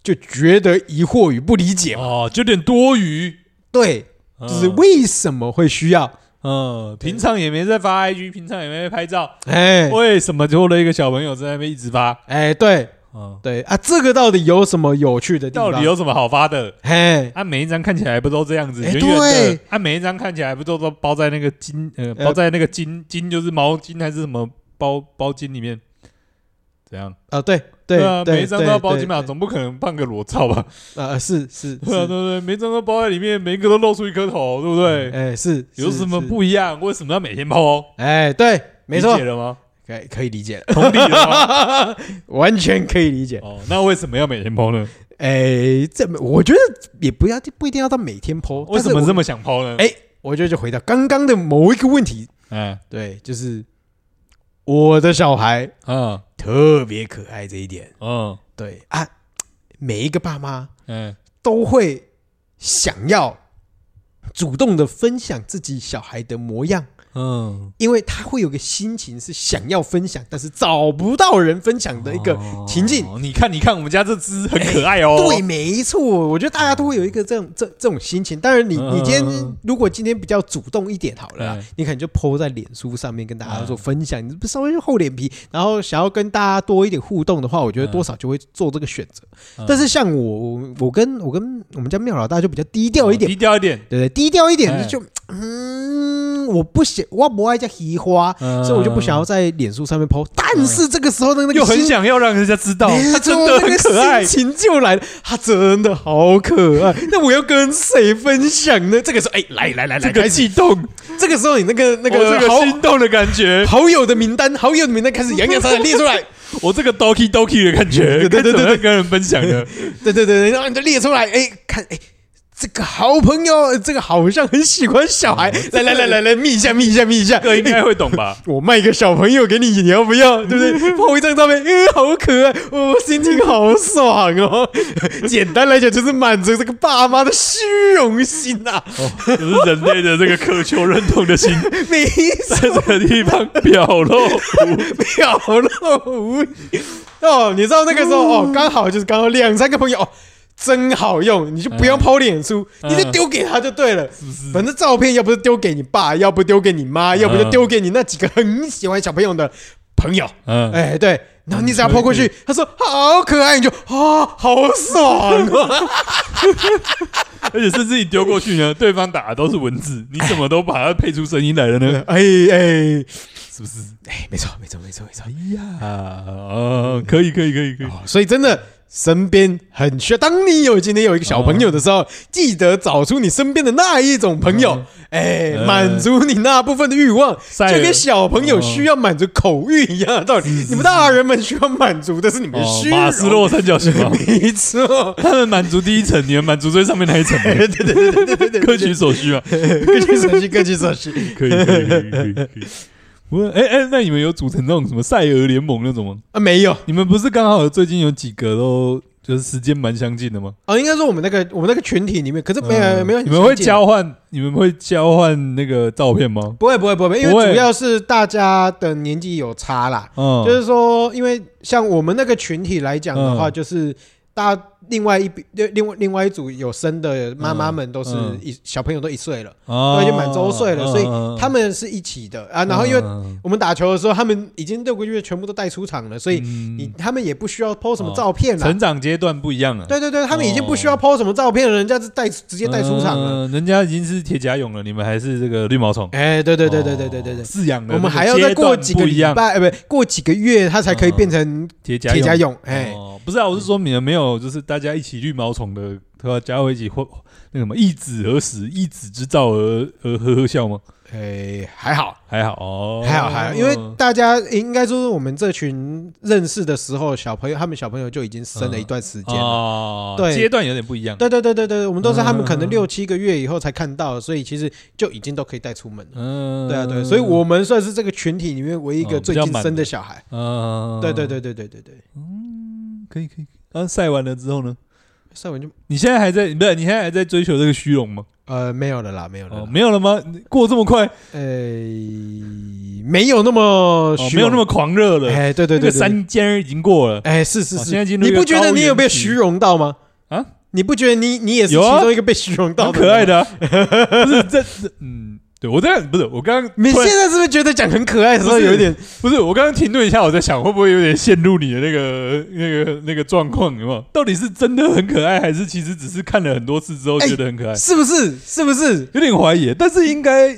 就觉得疑惑与不理解哦，就有点多余。对，就是为什么会需要？嗯，平常也没在发 IG，平常也没在拍照，哎，为什么就了一个小朋友在那边一直发？哎，对。嗯，对啊，这个到底有什么有趣的地方？到底有什么好发的？嘿，啊，每一张看起来不都这样子，圆圆的？啊，每一张看起来不都都包在那个金，呃，包在那个金金，就是毛巾还是什么包包巾里面？怎样？啊，对对啊，每一张都要包巾嘛，总不可能放个裸照吧？啊，是 是，对啊，对对，每一张都包在里面，每一个都露出一颗头，对不对？哎，是有什么不一样？为什么要每天包？哎，对，没错，理解了吗？可可以理解，同理了，完全可以理解。哦，那为什么要每天 po 呢？哎，这我觉得也不要不一定要到每天 po。为什么这么想 po 呢？哎，我觉得就回到刚刚的某一个问题。嗯，对，就是我的小孩嗯，特别可爱这一点。嗯，对啊，每一个爸妈嗯都会想要主动的分享自己小孩的模样。嗯，因为他会有个心情是想要分享，但是找不到人分享的一个情境。你看，你看，我们家这只很可爱哦。对，没错，我觉得大家都会有一个这种这这种心情。当然，你你今天如果今天比较主动一点好了，你可能就 po 在脸书上面跟大家做分享。你不稍微厚脸皮，然后想要跟大家多一点互动的话，我觉得多少就会做这个选择。但是像我，我跟我跟我们家妙老大就比较低调一点，低调一点，对对，低调一点就嗯，我不想。我不爱叫虚花，所以我就不想要在脸书上面 po。但是这个时候的那个又很想要让人家知道，他真的很可爱，心情就来了，他真的好可爱。那我要跟谁分享呢？这个时候，哎，来来来来，这个激动，这个时候你那个那个这个心动的感觉，好友的名单，好友的名单开始洋洋洒洒列出来。我这个 doki doki 的感觉，对对对，跟人分享的，对对对，然后你就列出来，哎，看，哎。这个好朋友，这个好像很喜欢小孩。来来来来来，密一下，密一下，密一下。哥应该会懂吧？我卖个小朋友给你，你要不要？对不对？拍一张照片，嗯，好可爱，我心情好爽哦。简单来讲，就是满足这个爸妈的虚荣心呐。就是人类的这个渴求认同的心，没在这个地方表露，表露无。哦，你知道那个时候哦，刚好就是刚好两三个朋友。真好用，你就不用 po 脸书，你就丢给他就对了。是是反正照片要不是丢给你爸，要不丢给你妈，要不就丢给你那几个很喜欢小朋友的朋友。嗯，哎，对，然后你只要 po 过去，他说好可爱，你就啊，好爽啊！而且甚至你丢过去呢，对方打的都是文字，你怎么都把它配出声音来了呢？哎哎，是不是？哎，没错，没错，没错，没错。哎呀，啊，可以，可以，可以，可以。所以真的。身边很需要。当你有今天有一个小朋友的时候，记得找出你身边的那一种朋友，哎，满足你那部分的欲望，就跟小朋友需要满足口欲一样的道理。你们大人们需要满足的是你们的虚荣。马斯洛三角形吗？没错，他们满足第一层，你们满足最上面那一层。对对对对对对，各取所需啊，各取所需，各取所需，可以可以可以可以可以。我哎哎，那你们有组成那种什么赛鹅联盟那种吗？啊，没有。你们不是刚好最近有几个都就是时间蛮相近的吗？啊，应该说我们那个我们那个群体里面，可是没有没有。你们会交换？你们会交换那个照片吗？不会不会不会，因为主要是大家的年纪有差啦。嗯，就是说，因为像我们那个群体来讲的话，就是大家。另外一边，另外另外一组有生的妈妈们都是一小朋友都一岁了，都已经满周岁了，所以他们是一起的啊。然后因为我们打球的时候，他们已经六个月全部都带出场了，所以你他们也不需要 po 什么照片了。成长阶段不一样了。对对对，他们已经不需要 po 什么照片了，人家是带直接带出场了。人家已经是铁甲蛹了，你们还是这个绿毛虫。哎，对对对对对对对对，饲养的。我们还要再过几个礼拜，哎，不，过几个月，它才可以变成铁甲铁甲蛹。哎，不是啊，我是说你们没有，就是大家一起绿毛虫。的，他加回一起或那个什么一子而死，一子之兆而而呵呵笑吗？哎，还好，还好哦，还好还好，因为大家应该说，我们这群认识的时候，小朋友他们小朋友就已经生了一段时间了，对，阶段有点不一样。对对对对对，我们都是他们可能六七个月以后才看到，所以其实就已经都可以带出门了。嗯，对啊对，所以我们算是这个群体里面唯一一个最近生的小孩。嗯，对对对对对对对，嗯，可以可以。刚晒完了之后呢？晒完就，你现在还在？不是，你现在还在追求这个虚荣吗？呃，没有了啦，没有了，哦，没有了吗？过这么快？呃，没有那么，没有那么狂热了。哎，对对对，三尖已经过了。哎，是是是，你不觉得你有被虚荣到吗？啊，你不觉得你你也是其中一个被虚荣到的？可爱的，不是这这嗯。对，我这样不是我刚刚，你现在是不是觉得讲很可爱的时候有一点？不是，我刚刚停顿一下，我在想会不会有点陷入你的那个那个那个状况，有没有？到底是真的很可爱，还是其实只是看了很多次之后觉得很可爱？是不是？是不是？有点怀疑，但是应该，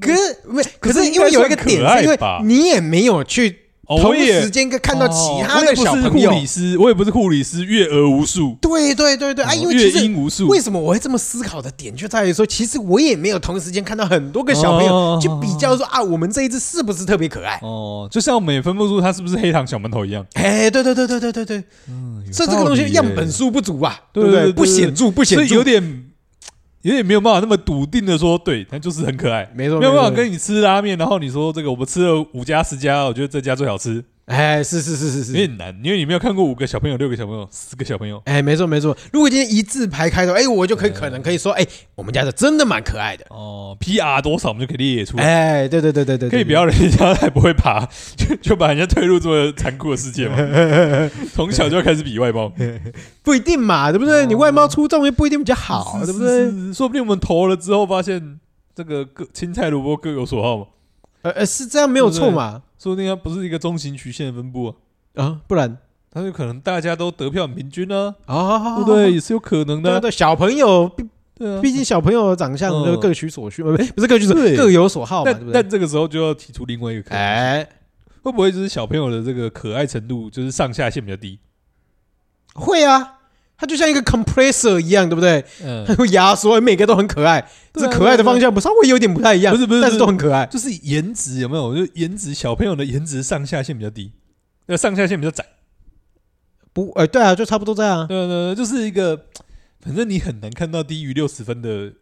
可是没，可是因为有一个点，是因为你也没有去。同时间看到其他的小朋友，我也不是护理师，我也不是护理师，阅儿无数。对对对对啊，因为其实为什么我会这么思考的点就在于说，其实我也没有同时间看到很多个小朋友，就比较说啊，我们这一只是不是特别可爱？哦，就像我们也分不出它是不是黑糖小馒头一样。哎，对对对对对对对，嗯，所以这个东西样本数不足啊，对不对？不显著，不显著，有点。有点没有办法那么笃定的说，对，他就是很可爱，没错，没有办法跟你吃拉面，然后你说这个我们吃了五家十家，我觉得这家最好吃。哎，是是是是是，有点难，因为你没有看过五个小朋友、六个小朋友、四个小朋友。哎，没错没错。如果今天一字排开的，哎，我就可以可能可以说，哎，我们家的真的蛮可爱的。哦，PR 多少我们就可以列出来。哎，对对对对对，可以不要人家还不会爬，就就把人家推入这么残酷的世界吗？从小就要开始比外貌，不一定嘛，对不对？你外貌出众也不一定比较好，对不对？说不定我们投了之后发现这个各青菜萝卜各有所好嘛。呃呃，是这样没有错嘛？说不定它不是一个中型曲线的分布啊。啊，不然它有可能大家都得票很平均呢，啊，对不对？也是有可能的。对，小朋友，对啊，毕竟小朋友的长相都各取所需，不是各取所各有所好嘛，对不对？但这个时候就要提出另外一个可能，哎，会不会就是小朋友的这个可爱程度就是上下限比较低？会啊，它就像一个 compressor 一样，对不对？嗯，它会压缩，每个都很可爱，是可爱的方向不稍微有点不太一样，不是不是，但是都很可爱，就是颜值有没有？就颜值，小朋友的颜值上下限比较低。那上下限比较窄，不，哎，对啊，就差不多这样。对对，就是一个，反正你很难看到低于六十分的。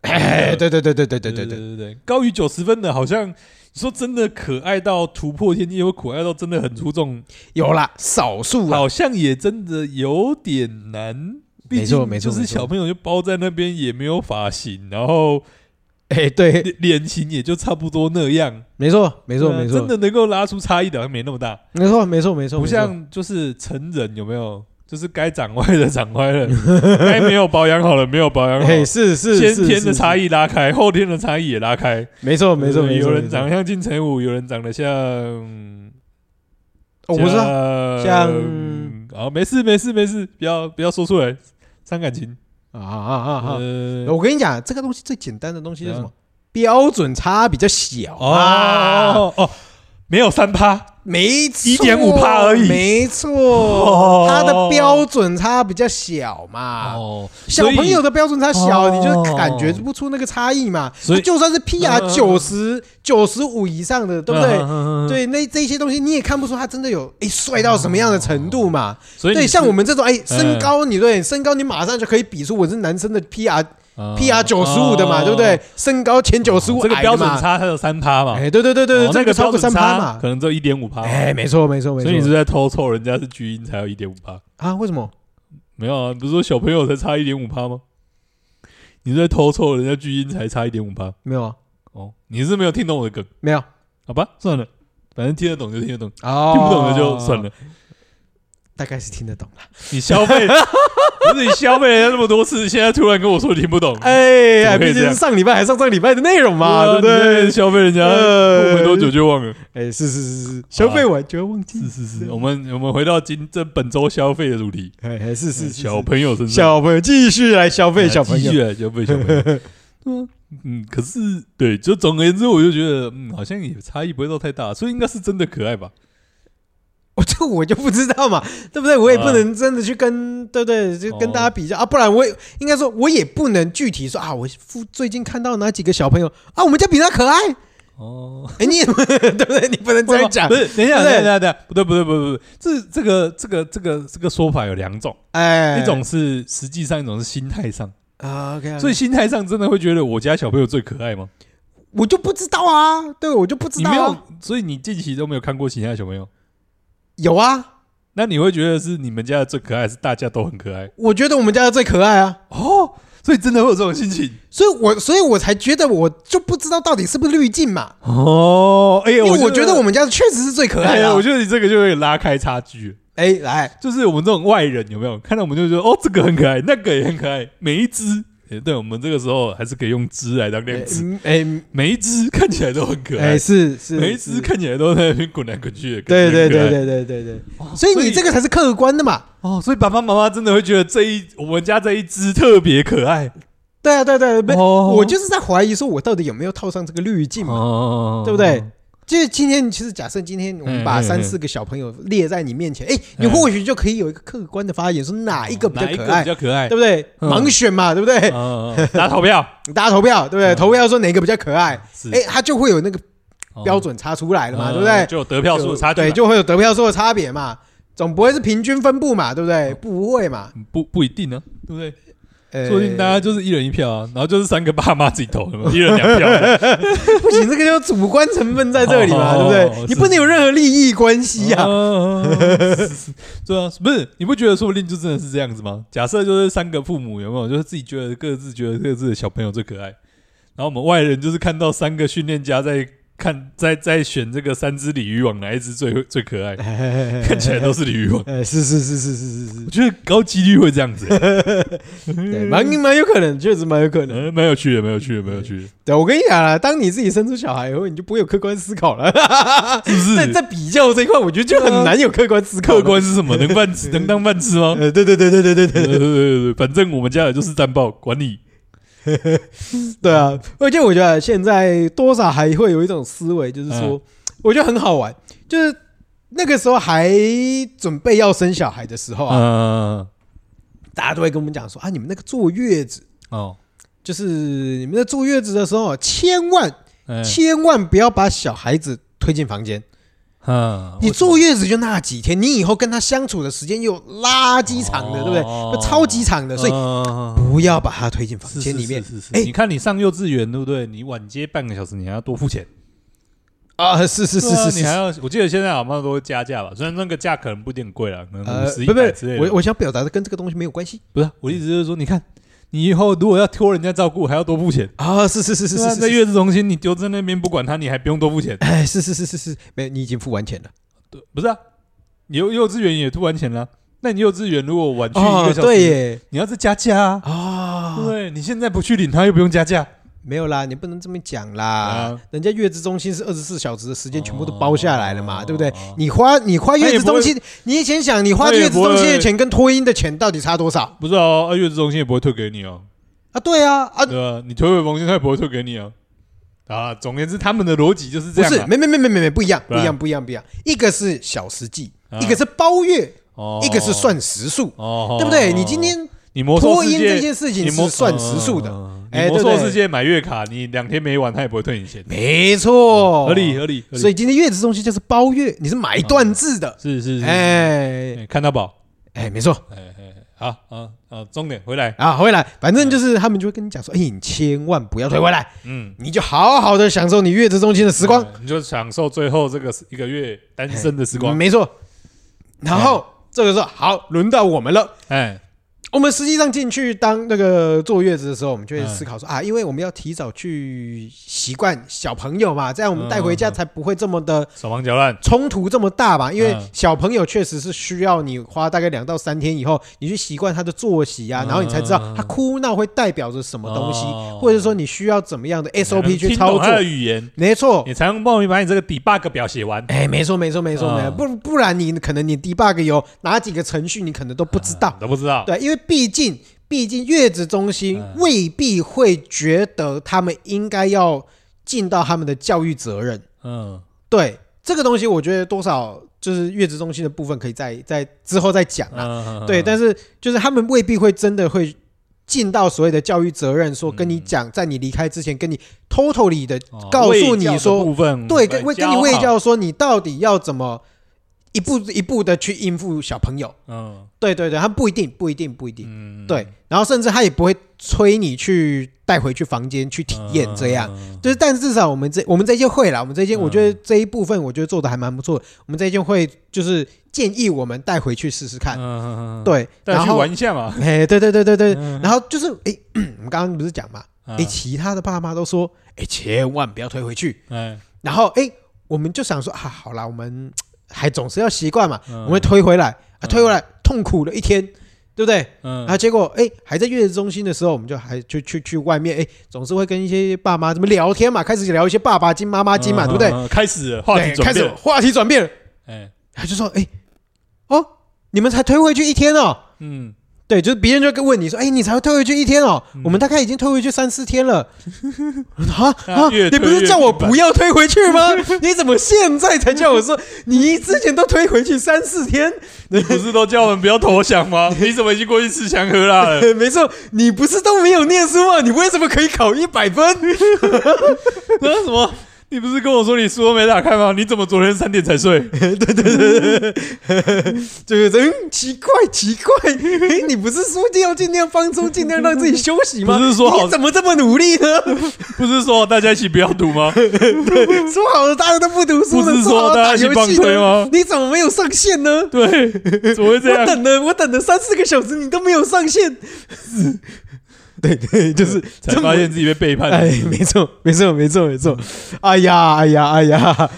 哎，对对对对对对对对对对，高于九十分的，好像你说真的可爱到突破天际，或可爱到真的很出众，有啦，少数好像也真的有点难。没错没错，就是小朋友就包在那边，也没有发型，然后。哎，对，脸型也就差不多那样，没错，没错，没错，真的能够拉出差异的，没那么大，没错，没错，没错，不像就是成人有没有？就是该长歪的长歪了，该没有保养好了没有保养好，是是，先天的差异拉开，后天的差异也拉开，没错，没错，有人长得像金城武，有人长得像，我不知道，像，啊，没事没事没事，不要不要说出来，伤感情。啊啊啊啊！我跟你讲，这个东西最简单的东西是什么？标准差比较小啊！哦哦，没有三趴，没一点五趴而已，没错，他的标准差比较小嘛。哦，小朋友的标准差小，你就感觉不出那个差异嘛。所以就算是 PR 九十九十五以上的，对不对？对，那这些东西你也看不出他真的有哎帅到什么样的程度嘛。所以对，像我们这种哎身高，你对身高你马上就可以比出我是男生的 PR。P R 九十五的嘛，对不对？身高前九十五，这个标准差它有三趴嘛？哎，对对对对，这个超过三趴嘛，可能只有一点五趴。哎，没错没错没错。所以你是在偷凑人家是巨婴才有一点五趴啊？为什么？没有啊，不是说小朋友才差一点五趴吗？你是在偷凑人家巨婴才差一点五趴？没有啊。哦，你是没有听懂我的梗？没有？好吧，算了，反正听得懂就听得懂，听不懂的就算了。大概是听得懂了。你消费，不是你消费人家那么多次，现在突然跟我说你听不懂，哎，毕竟是上礼拜还上上礼拜的内容嘛，对不对？消费人家过没多久就忘了，哎，是是是是，消费完就要忘记，是是是。我们我们回到今这本周消费的主题，哎，是是小朋友身上，小朋友继续来消费，小朋友继续来消费，小朋友。嗯 嗯，可是对，就总而言之，我就觉得，嗯，好像也差异不会到太大，所以应该是真的可爱吧。我这我就不知道嘛，对不对？我也不能真的去跟，对不对？就跟大家比较啊，不然我也应该说，我也不能具体说啊，我最近看到哪几个小朋友啊，我们家比他可爱哦。哎，你也对不对？你不能这样讲。不是，等一下，等一下，等一下，不对，不对，不对，不对，这这个这个这个这个说法有两种，哎，一种是实际上，一种是心态上啊。OK，所以心态上真的会觉得我家小朋友最可爱吗？我就不知道啊，对，我就不知道。你没有，所以你近期都没有看过其他小朋友。有啊，那你会觉得是你们家的最可爱，还是大家都很可爱？我觉得我们家的最可爱啊！哦，所以真的会有这种心情，所以我所以我才觉得我就不知道到底是不是滤镜嘛。哦，哎呀，我我觉得我们家确实是最可爱的。我觉得你这个就会拉开差距。哎，来，就是我们这种外人有没有看到我们就觉得哦，这个很可爱，那个也很可爱，每一只。对，我们这个时候还是可以用只来当量词。哎，每一只看起来都很可爱，是是，每一只看起来都在那边滚来滚去的。对对对对对对对，所以你这个才是客观的嘛。哦，所以爸爸妈妈真的会觉得这一我们家这一只特别可爱。对啊，对对对，我就是在怀疑说，我到底有没有套上这个滤镜嘛？对不对？就是今天，其实假设今天我们把三四个小朋友列在你面前，哎，你或许就可以有一个客观的发言，说哪一个比较可爱，比较可爱，对不对？盲选嘛，对不对？大家投票，大家投票，对不对？投票说哪个比较可爱，哎，他就会有那个标准差出来了嘛，对不对？就有得票数的差距，对，就会有得票数的差别嘛，总不会是平均分布嘛，对不对？不会嘛，不不一定呢，对不对？说不定大家就是一人一票啊，然后就是三个爸妈自己投，一人两票。不行，这个就主观成分在这里嘛，对不对？你不能有任何利益关系啊。对啊，不是？你不觉得说不定就真的是这样子吗？假设就是三个父母有没有，就是自己觉得各自觉得各自的小朋友最可爱，然后我们外人就是看到三个训练家在。看，在在选这个三只鲤鱼网，哪一只最最可爱？看起来都是鲤鱼网。哎，是是是是是是是，我觉得高几率会这样子。对，蛮蛮有可能，确实蛮有可能，蛮有趣的，蛮有趣的，蛮有趣的。对，我跟你讲啊，当你自己生出小孩以后，你就不会有客观思考了，是不是？在在比较这一块，我觉得就很难有客观思考。客观是什么？能饭吃，能当饭吃吗？对对对对对对对对对对，反正我们家的就是战报管理。对啊，而且我觉得现在多少还会有一种思维，就是说，我觉得很好玩，就是那个时候还准备要生小孩的时候啊，大家都会跟我们讲说啊，你们那个坐月子哦，就是你们在坐月子的时候，千万千万不要把小孩子推进房间。嗯，你坐月子就那几天，你以后跟他相处的时间又垃圾长的，对不对？超级长的，所以不要把他推进房间里面。哎，你看你上幼稚园，对不对？你晚接半个小时，你还要多付钱啊！是是是是，你还要，我记得现在好像都会加价吧？虽然那个价可能不一定贵了，可能五十一百之类的。我我想表达的跟这个东西没有关系，不是我的意思就是说，你看。你以后如果要托人家照顾，还要多付钱啊！是是是是是，在月子中心你丢在那边不管他，你还不用多付钱。哎，是是是是是，没，你已经付完钱了。对，不是啊，幼幼稚园也付完钱了。那你幼稚园如果晚去一个小时，对耶，你要是加价啊？对，你现在不去领，他又不用加价。没有啦，你不能这么讲啦。人家月子中心是二十四小时的时间，全部都包下来了嘛，对不对？你花你花月子中心，你以前想你花月子中心的钱跟托婴的钱到底差多少？不知道啊，月子中心也不会退给你哦。啊，对啊，啊，对啊，你退回房间他也不会退给你啊。啊。总而言之，他们的逻辑就是这样。不是，没没没没没没不一样，不一样，不一样，不一样。一个是小时计，一个是包月，一个是算时数，对不对？你今天你魔兽世界这件事情是算时数的。哎，魔兽世界买月卡，你两天没玩，他也不会退你钱。没错，合理合理。所以今天月子中心就是包月，你是买断制的。是是是，哎，看到宝，哎，没错。好，啊啊，重点回来啊，回来，反正就是他们就会跟你讲说，哎，你千万不要退回来，嗯，你就好好的享受你月子中心的时光，你就享受最后这个一个月单身的时光，没错。然后这个时候，好，轮到我们了，哎。我们实际上进去当那个坐月子的时候，我们就会思考说啊，因为我们要提早去习惯小朋友嘛，这样我们带回家才不会这么的手忙脚乱，冲突这么大嘛。因为小朋友确实是需要你花大概两到三天以后，你去习惯他的作息啊，然后你才知道他哭闹会代表着什么东西，或者说你需要怎么样的 SOP 去操作他的语言，没错，你才能帮你把你这个 debug 表写完。哎，没错，没错，没错，没错，不不然你可能你 debug 有哪几个程序，你可能都不知道，都不知道。对，因为。毕竟，毕竟月子中心未必会觉得他们应该要尽到他们的教育责任。嗯，对这个东西，我觉得多少就是月子中心的部分，可以在在之后再讲啊。对，但是就是他们未必会真的会尽到所谓的教育责任，说跟你讲，在你离开之前，跟你 totally 的告诉你说，对，跟会跟你喂教说，你到底要怎么。一步一步的去应付小朋友，嗯，对对对，他不一定，不一定，不一定，嗯，对，然后甚至他也不会催你去带回去房间去体验这样，就是，但至少我们这我们这届会啦，我们这间我觉得这一部分我觉得做的还蛮不错，我们这届会就是建议我们带回去试试看，嗯对，然后去玩一下嘛，哎，对对对对对，然后就是哎，我们刚刚不是讲嘛，哎，其他的爸妈都说，哎，千万不要推回去，嗯，然后哎，我们就想说啊，好啦，我们。还总是要习惯嘛，我们推回来，推回来痛苦了一天，对不对？嗯，啊，结果哎，还在月子中心的时候，我们就还就去去外面，哎，总是会跟一些爸妈怎么聊天嘛，开始聊一些爸爸经、妈妈经嘛，对不对？开始话题转变，开始话题转变，哎，他就说，哎，哦，你们才推回去一天哦，嗯。对，就是别人就问你说：“哎，你才会退回去一天哦？我们大概已经退回去三四天了。”啊啊！你不是叫我不要退回去吗？你怎么现在才叫我说？你之前都退回去三四天，你不是都叫我们不要投降吗？你怎么已经过去吃香喝辣了？没错，你不是都没有念书吗？你为什么可以考一百分？那什么？你不是跟我说你书都没打开吗？你怎么昨天三点才睡？对对对对，这个人奇怪奇怪，哎，你不是说要尽量放松，尽量让自己休息吗？不是说好你怎么这么努力呢？不是说大家一起不要读吗？对，说好了大家都不读书，不是说大家一起放推吗？你怎么没有上线呢？对，怎么会这样？我等了我等了三四个小时，你都没有上线。对 对，就是才发现自己被背叛。哎，没错，没错，没错，没错。哎呀，哎呀，哎呀。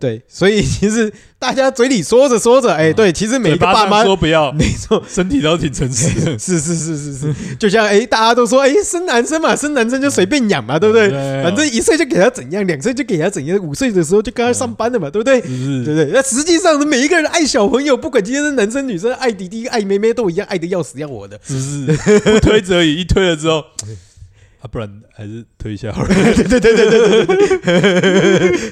对，所以其实大家嘴里说着说着，哎，对，其实每个爸妈说不要，没错，身体都挺诚实 的，是是是是是，就像哎，大家都说哎，生男生嘛，生男生就随便养嘛，对不对？反正一岁就给他怎样，两岁就给他怎样，五岁的时候就跟他上班了嘛，对不对？对不对？那实际上，每一个人爱小朋友，不管今天是男生女生，爱弟弟爱妹妹都一样，爱的要死要活的，是是，不推则已，一推了之后。啊，不然还是推一下好了。对对对对对对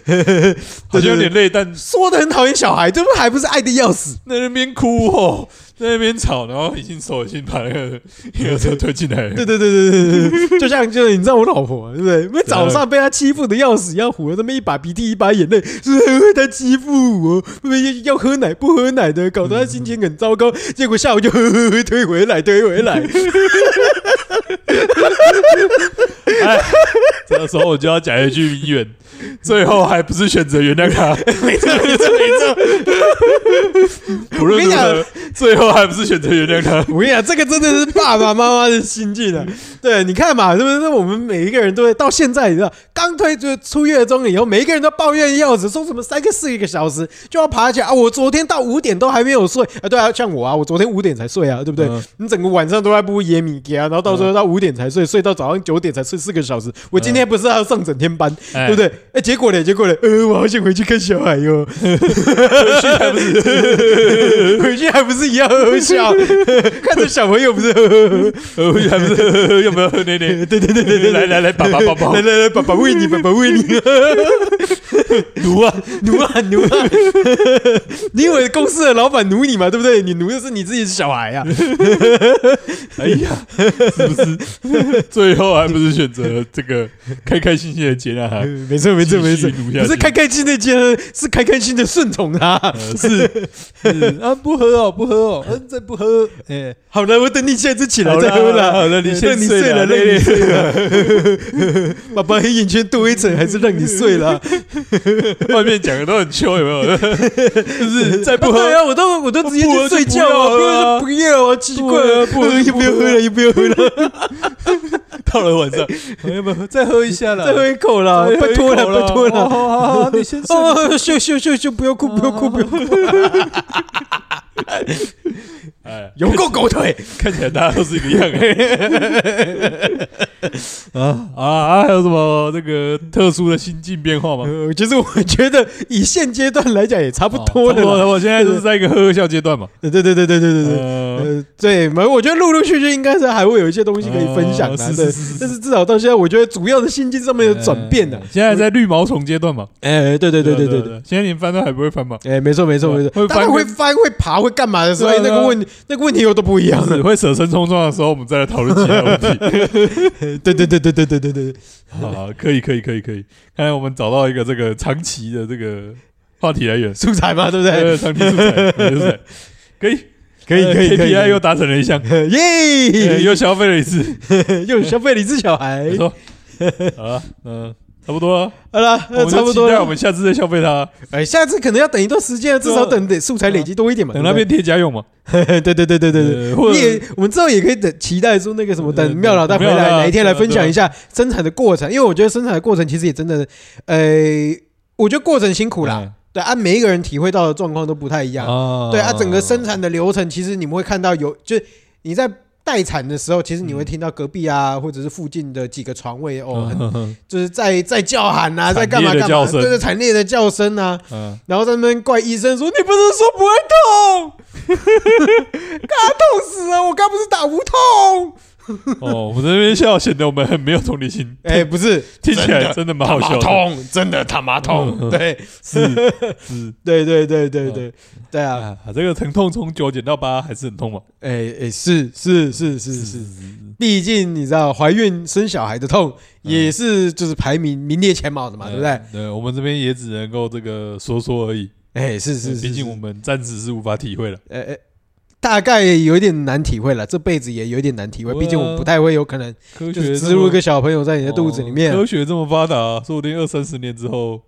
对，好像有点累，但说的很讨厌小孩，这不还不是爱的要死，在那边哭哦。在那边吵，然后已经手已经把那个婴儿车推进来了。对对对对对对，就像就是你知道我老婆对不对？因为早上被他欺负的要死要活，那么一把鼻涕一把眼泪，是因为他欺负我，要喝奶不喝奶的，搞得他心情很糟糕。结果下午就呵呵呵推回来推回来。哎，这个时候我就要讲一句名言。最后还不是选择原谅他，没错没错没错。不论如何，最后还不是选择原谅他。我跟你讲，这个真的是爸爸妈妈的心境啊。对，你看嘛，是不是？我们每一个人都会到现在，你知道，刚推就出月中以后，每一个人都抱怨要死，说什么三个四个小时就要爬起来啊！我昨天到五点都还没有睡啊！对啊，像我啊，我昨天五点才睡啊，对不对？你整个晚上都在不夜米给啊，然后到时候到五五点才睡，睡到早上九点才睡四个小时。我今天不是要上整天班，对不对？哎，结果呢？结果呢？呃，我好想回去看小孩哟。回去还不是？回去还不是一样呵呵笑？看着小朋友不是呵呵呵？回去还不是呵呵？要不要喝奶奶？对对对对对，来来来，爸爸抱抱，来来来，爸爸喂你，爸爸喂你。奴啊奴啊奴啊！你以为公司的老板奴你吗？对不对？你奴的是你自己是小孩呀！哎呀，是不是？最后还不是选择这个开开心心的接纳他？没错没错不是开开心的接纳，是开开心的顺从他。是啊，不喝哦，不喝哦，嗯，再不喝，哎，好了，我等你下次起来再喝了。好了，你先睡了，累累睡了。爸爸黑眼圈多一层，还是让你睡了。外面讲的都很秋，有没有？就是再不喝啊，我都我都直接去睡觉了，不要啊，奇怪啊，不喝又不要喝了，又不要喝了。到了晚上，朋友们再喝一下了？再喝一口了，拜托了，拜托了。好好好，你先哦。秀秀秀秀，不要哭，不要哭，不要哭。哎，有够狗腿，看起来大家都是一个样。啊啊啊！还有什么这个特殊的心境变化吗？其实我觉得以现阶段来讲也差不多了。我现在就是在一个呵呵笑阶段嘛。对对对对对对对对。呃，对，我觉得陆陆续续应该是还会有一些东西可以分享的。是是是。但是至少到现在，我觉得主要的心境上面有转变的。现在在绿毛虫阶段嘛。哎，对对对对对对。现在连翻都还不会翻嘛？哎，没错没错没错。会翻会翻会爬会干嘛的时候，那个问题。那个问题又都不一样了。会舍身冲撞的时候，我们再来讨论其他问题。对对对对对对对对。好，可以可以可以可以。看来我们找到一个这个长期的这个话题来源素材嘛，对不对？长期素材，素材可 以可以可以。KPI 又达成了一项，耶！又消费了一次，又消费了一次小孩。没错。好了，嗯。差不多了，好了，差不多了。我们下次再消费它。哎，下次可能要等一段时间，至少等得素材累积多一点嘛。等那边贴家用嘛。对对对对对对。你也，我们之后也可以等期待说那个什么，等妙老大回来哪一天来分享一下生产的过程，因为我觉得生产的过程其实也真的，呃，我觉得过程辛苦啦。对，按每一个人体会到的状况都不太一样。对啊，整个生产的流程其实你们会看到有，就是你在。待产的时候，其实你会听到隔壁啊，或者是附近的几个床位哦，很就是在在叫喊啊，在干嘛干嘛，对着惨烈的叫声啊，然后在那边怪医生说：“你不是说不会痛？刚痛死了！我刚不是打无痛。” 哦，我在那边笑，显得我们很没有同理心。哎，不是，听起来真的蛮好笑。痛，真的他妈痛。对，是是，对对对对对对啊！这个疼痛从九减到八还是很痛嘛？哎哎，是是是是是，毕竟你知道，怀孕生小孩的痛也是就是排名名列前茅的嘛，对不对？对，我们这边也只能够这个说说而已。哎，是是，毕竟我们暂时是无法体会了。哎哎。大概有一点难体会了，这辈子也有一点难体会，毕竟我不太会有可能就是植入一个小朋友在你的肚子里面。科学这么发达，说不定二三十年之后，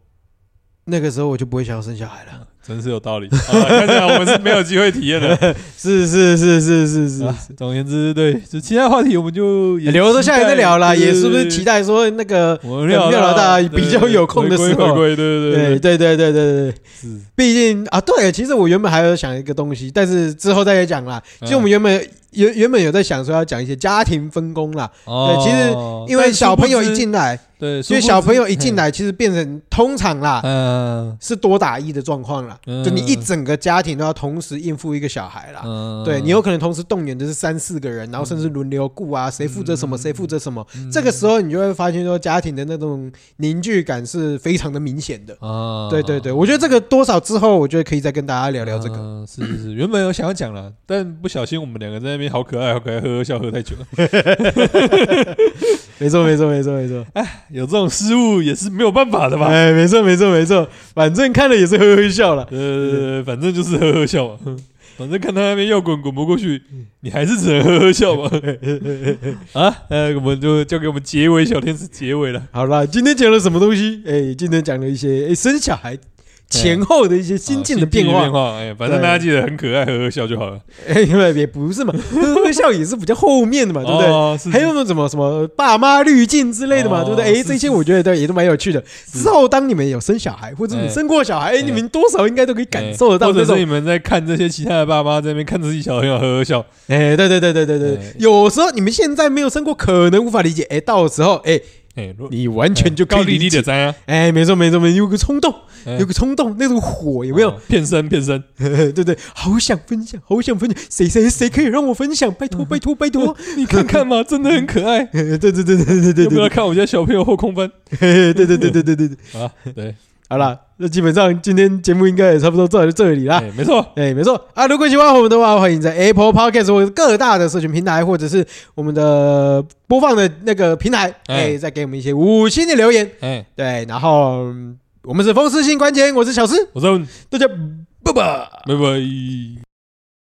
那个时候我就不会想要生小孩了。真是有道理，看起来我们是没有机会体验的。是是是是是是。总而言之，对，就其他话题我们就留着下来再聊啦。也是不是期待说那个妙老大比较有空的时候？对对对对对对对对。是，毕竟啊，对，其实我原本还有想一个东西，但是之后再讲啦。其实我们原本。原原本有在想说要讲一些家庭分工啦，对，其实因为小朋友一进来，对，所以小朋友一进来，其实变成通常啦，嗯，是多打一的状况啦，就你一整个家庭都要同时应付一个小孩啦，对，你有可能同时动员的是三四个人，然后甚至轮流顾啊，谁负责什么，谁负责什么，这个时候你就会发现说家庭的那种凝聚感是非常的明显的。啊，对对对，我觉得这个多少之后，我觉得可以再跟大家聊聊这个，是是是，原本有想要讲了，但不小心我们两个在那边。好可爱，好可爱，呵呵笑喝太久了。没错，没错，没错，没错。哎，有这种失误也是没有办法的吧？哎，没错，没错，没错。反正看了也是呵呵笑了。呃，反正就是呵呵笑嘛。反正看他那边要滚滚不过去，你还是只能呵呵笑嘛。啊，呃，我们就交给我们结尾小天使结尾了。好了，今天讲了什么东西？哎，今天讲了一些哎生小孩。前后的一些心境的变化，变化，哎，反正大家记得很可爱，呵呵笑就好了。哎，因为也不是嘛，呵呵笑也是比较后面的嘛，对不对？还有那种什么什么爸妈滤镜之类的嘛，对不对？哎，这些我觉得都也都蛮有趣的。之后当你们有生小孩，或者你生过小孩，哎，你们多少应该都可以感受得到。或者是你们在看这些其他的爸妈在那边看自己小朋友呵呵笑，哎，对对对对对对，有时候你们现在没有生过，可能无法理解。哎，到时候哎。哎，你完全就高丽丽的灾啊！哎，没错没错没错，有个冲动，有个冲动，那种火有没有？变身变身，对对，好想分享，好想分享，谁谁谁可以让我分享？拜托拜托拜托，你看看嘛，真的很可爱。对对对对对对，要不要看我家小朋友后空翻？对对对对对对对，啊，对。好了，那基本上今天节目应该也差不多到这里啦。没错，哎，没错啊！如果喜欢我们的话，欢迎在 Apple Podcast 或者各大的社群平台，或者是我们的播放的那个平台，哎，再给我们一些五星的留言。哎，对，然后我们是风湿性关节，我是小诗，我是大家，拜拜，拜拜。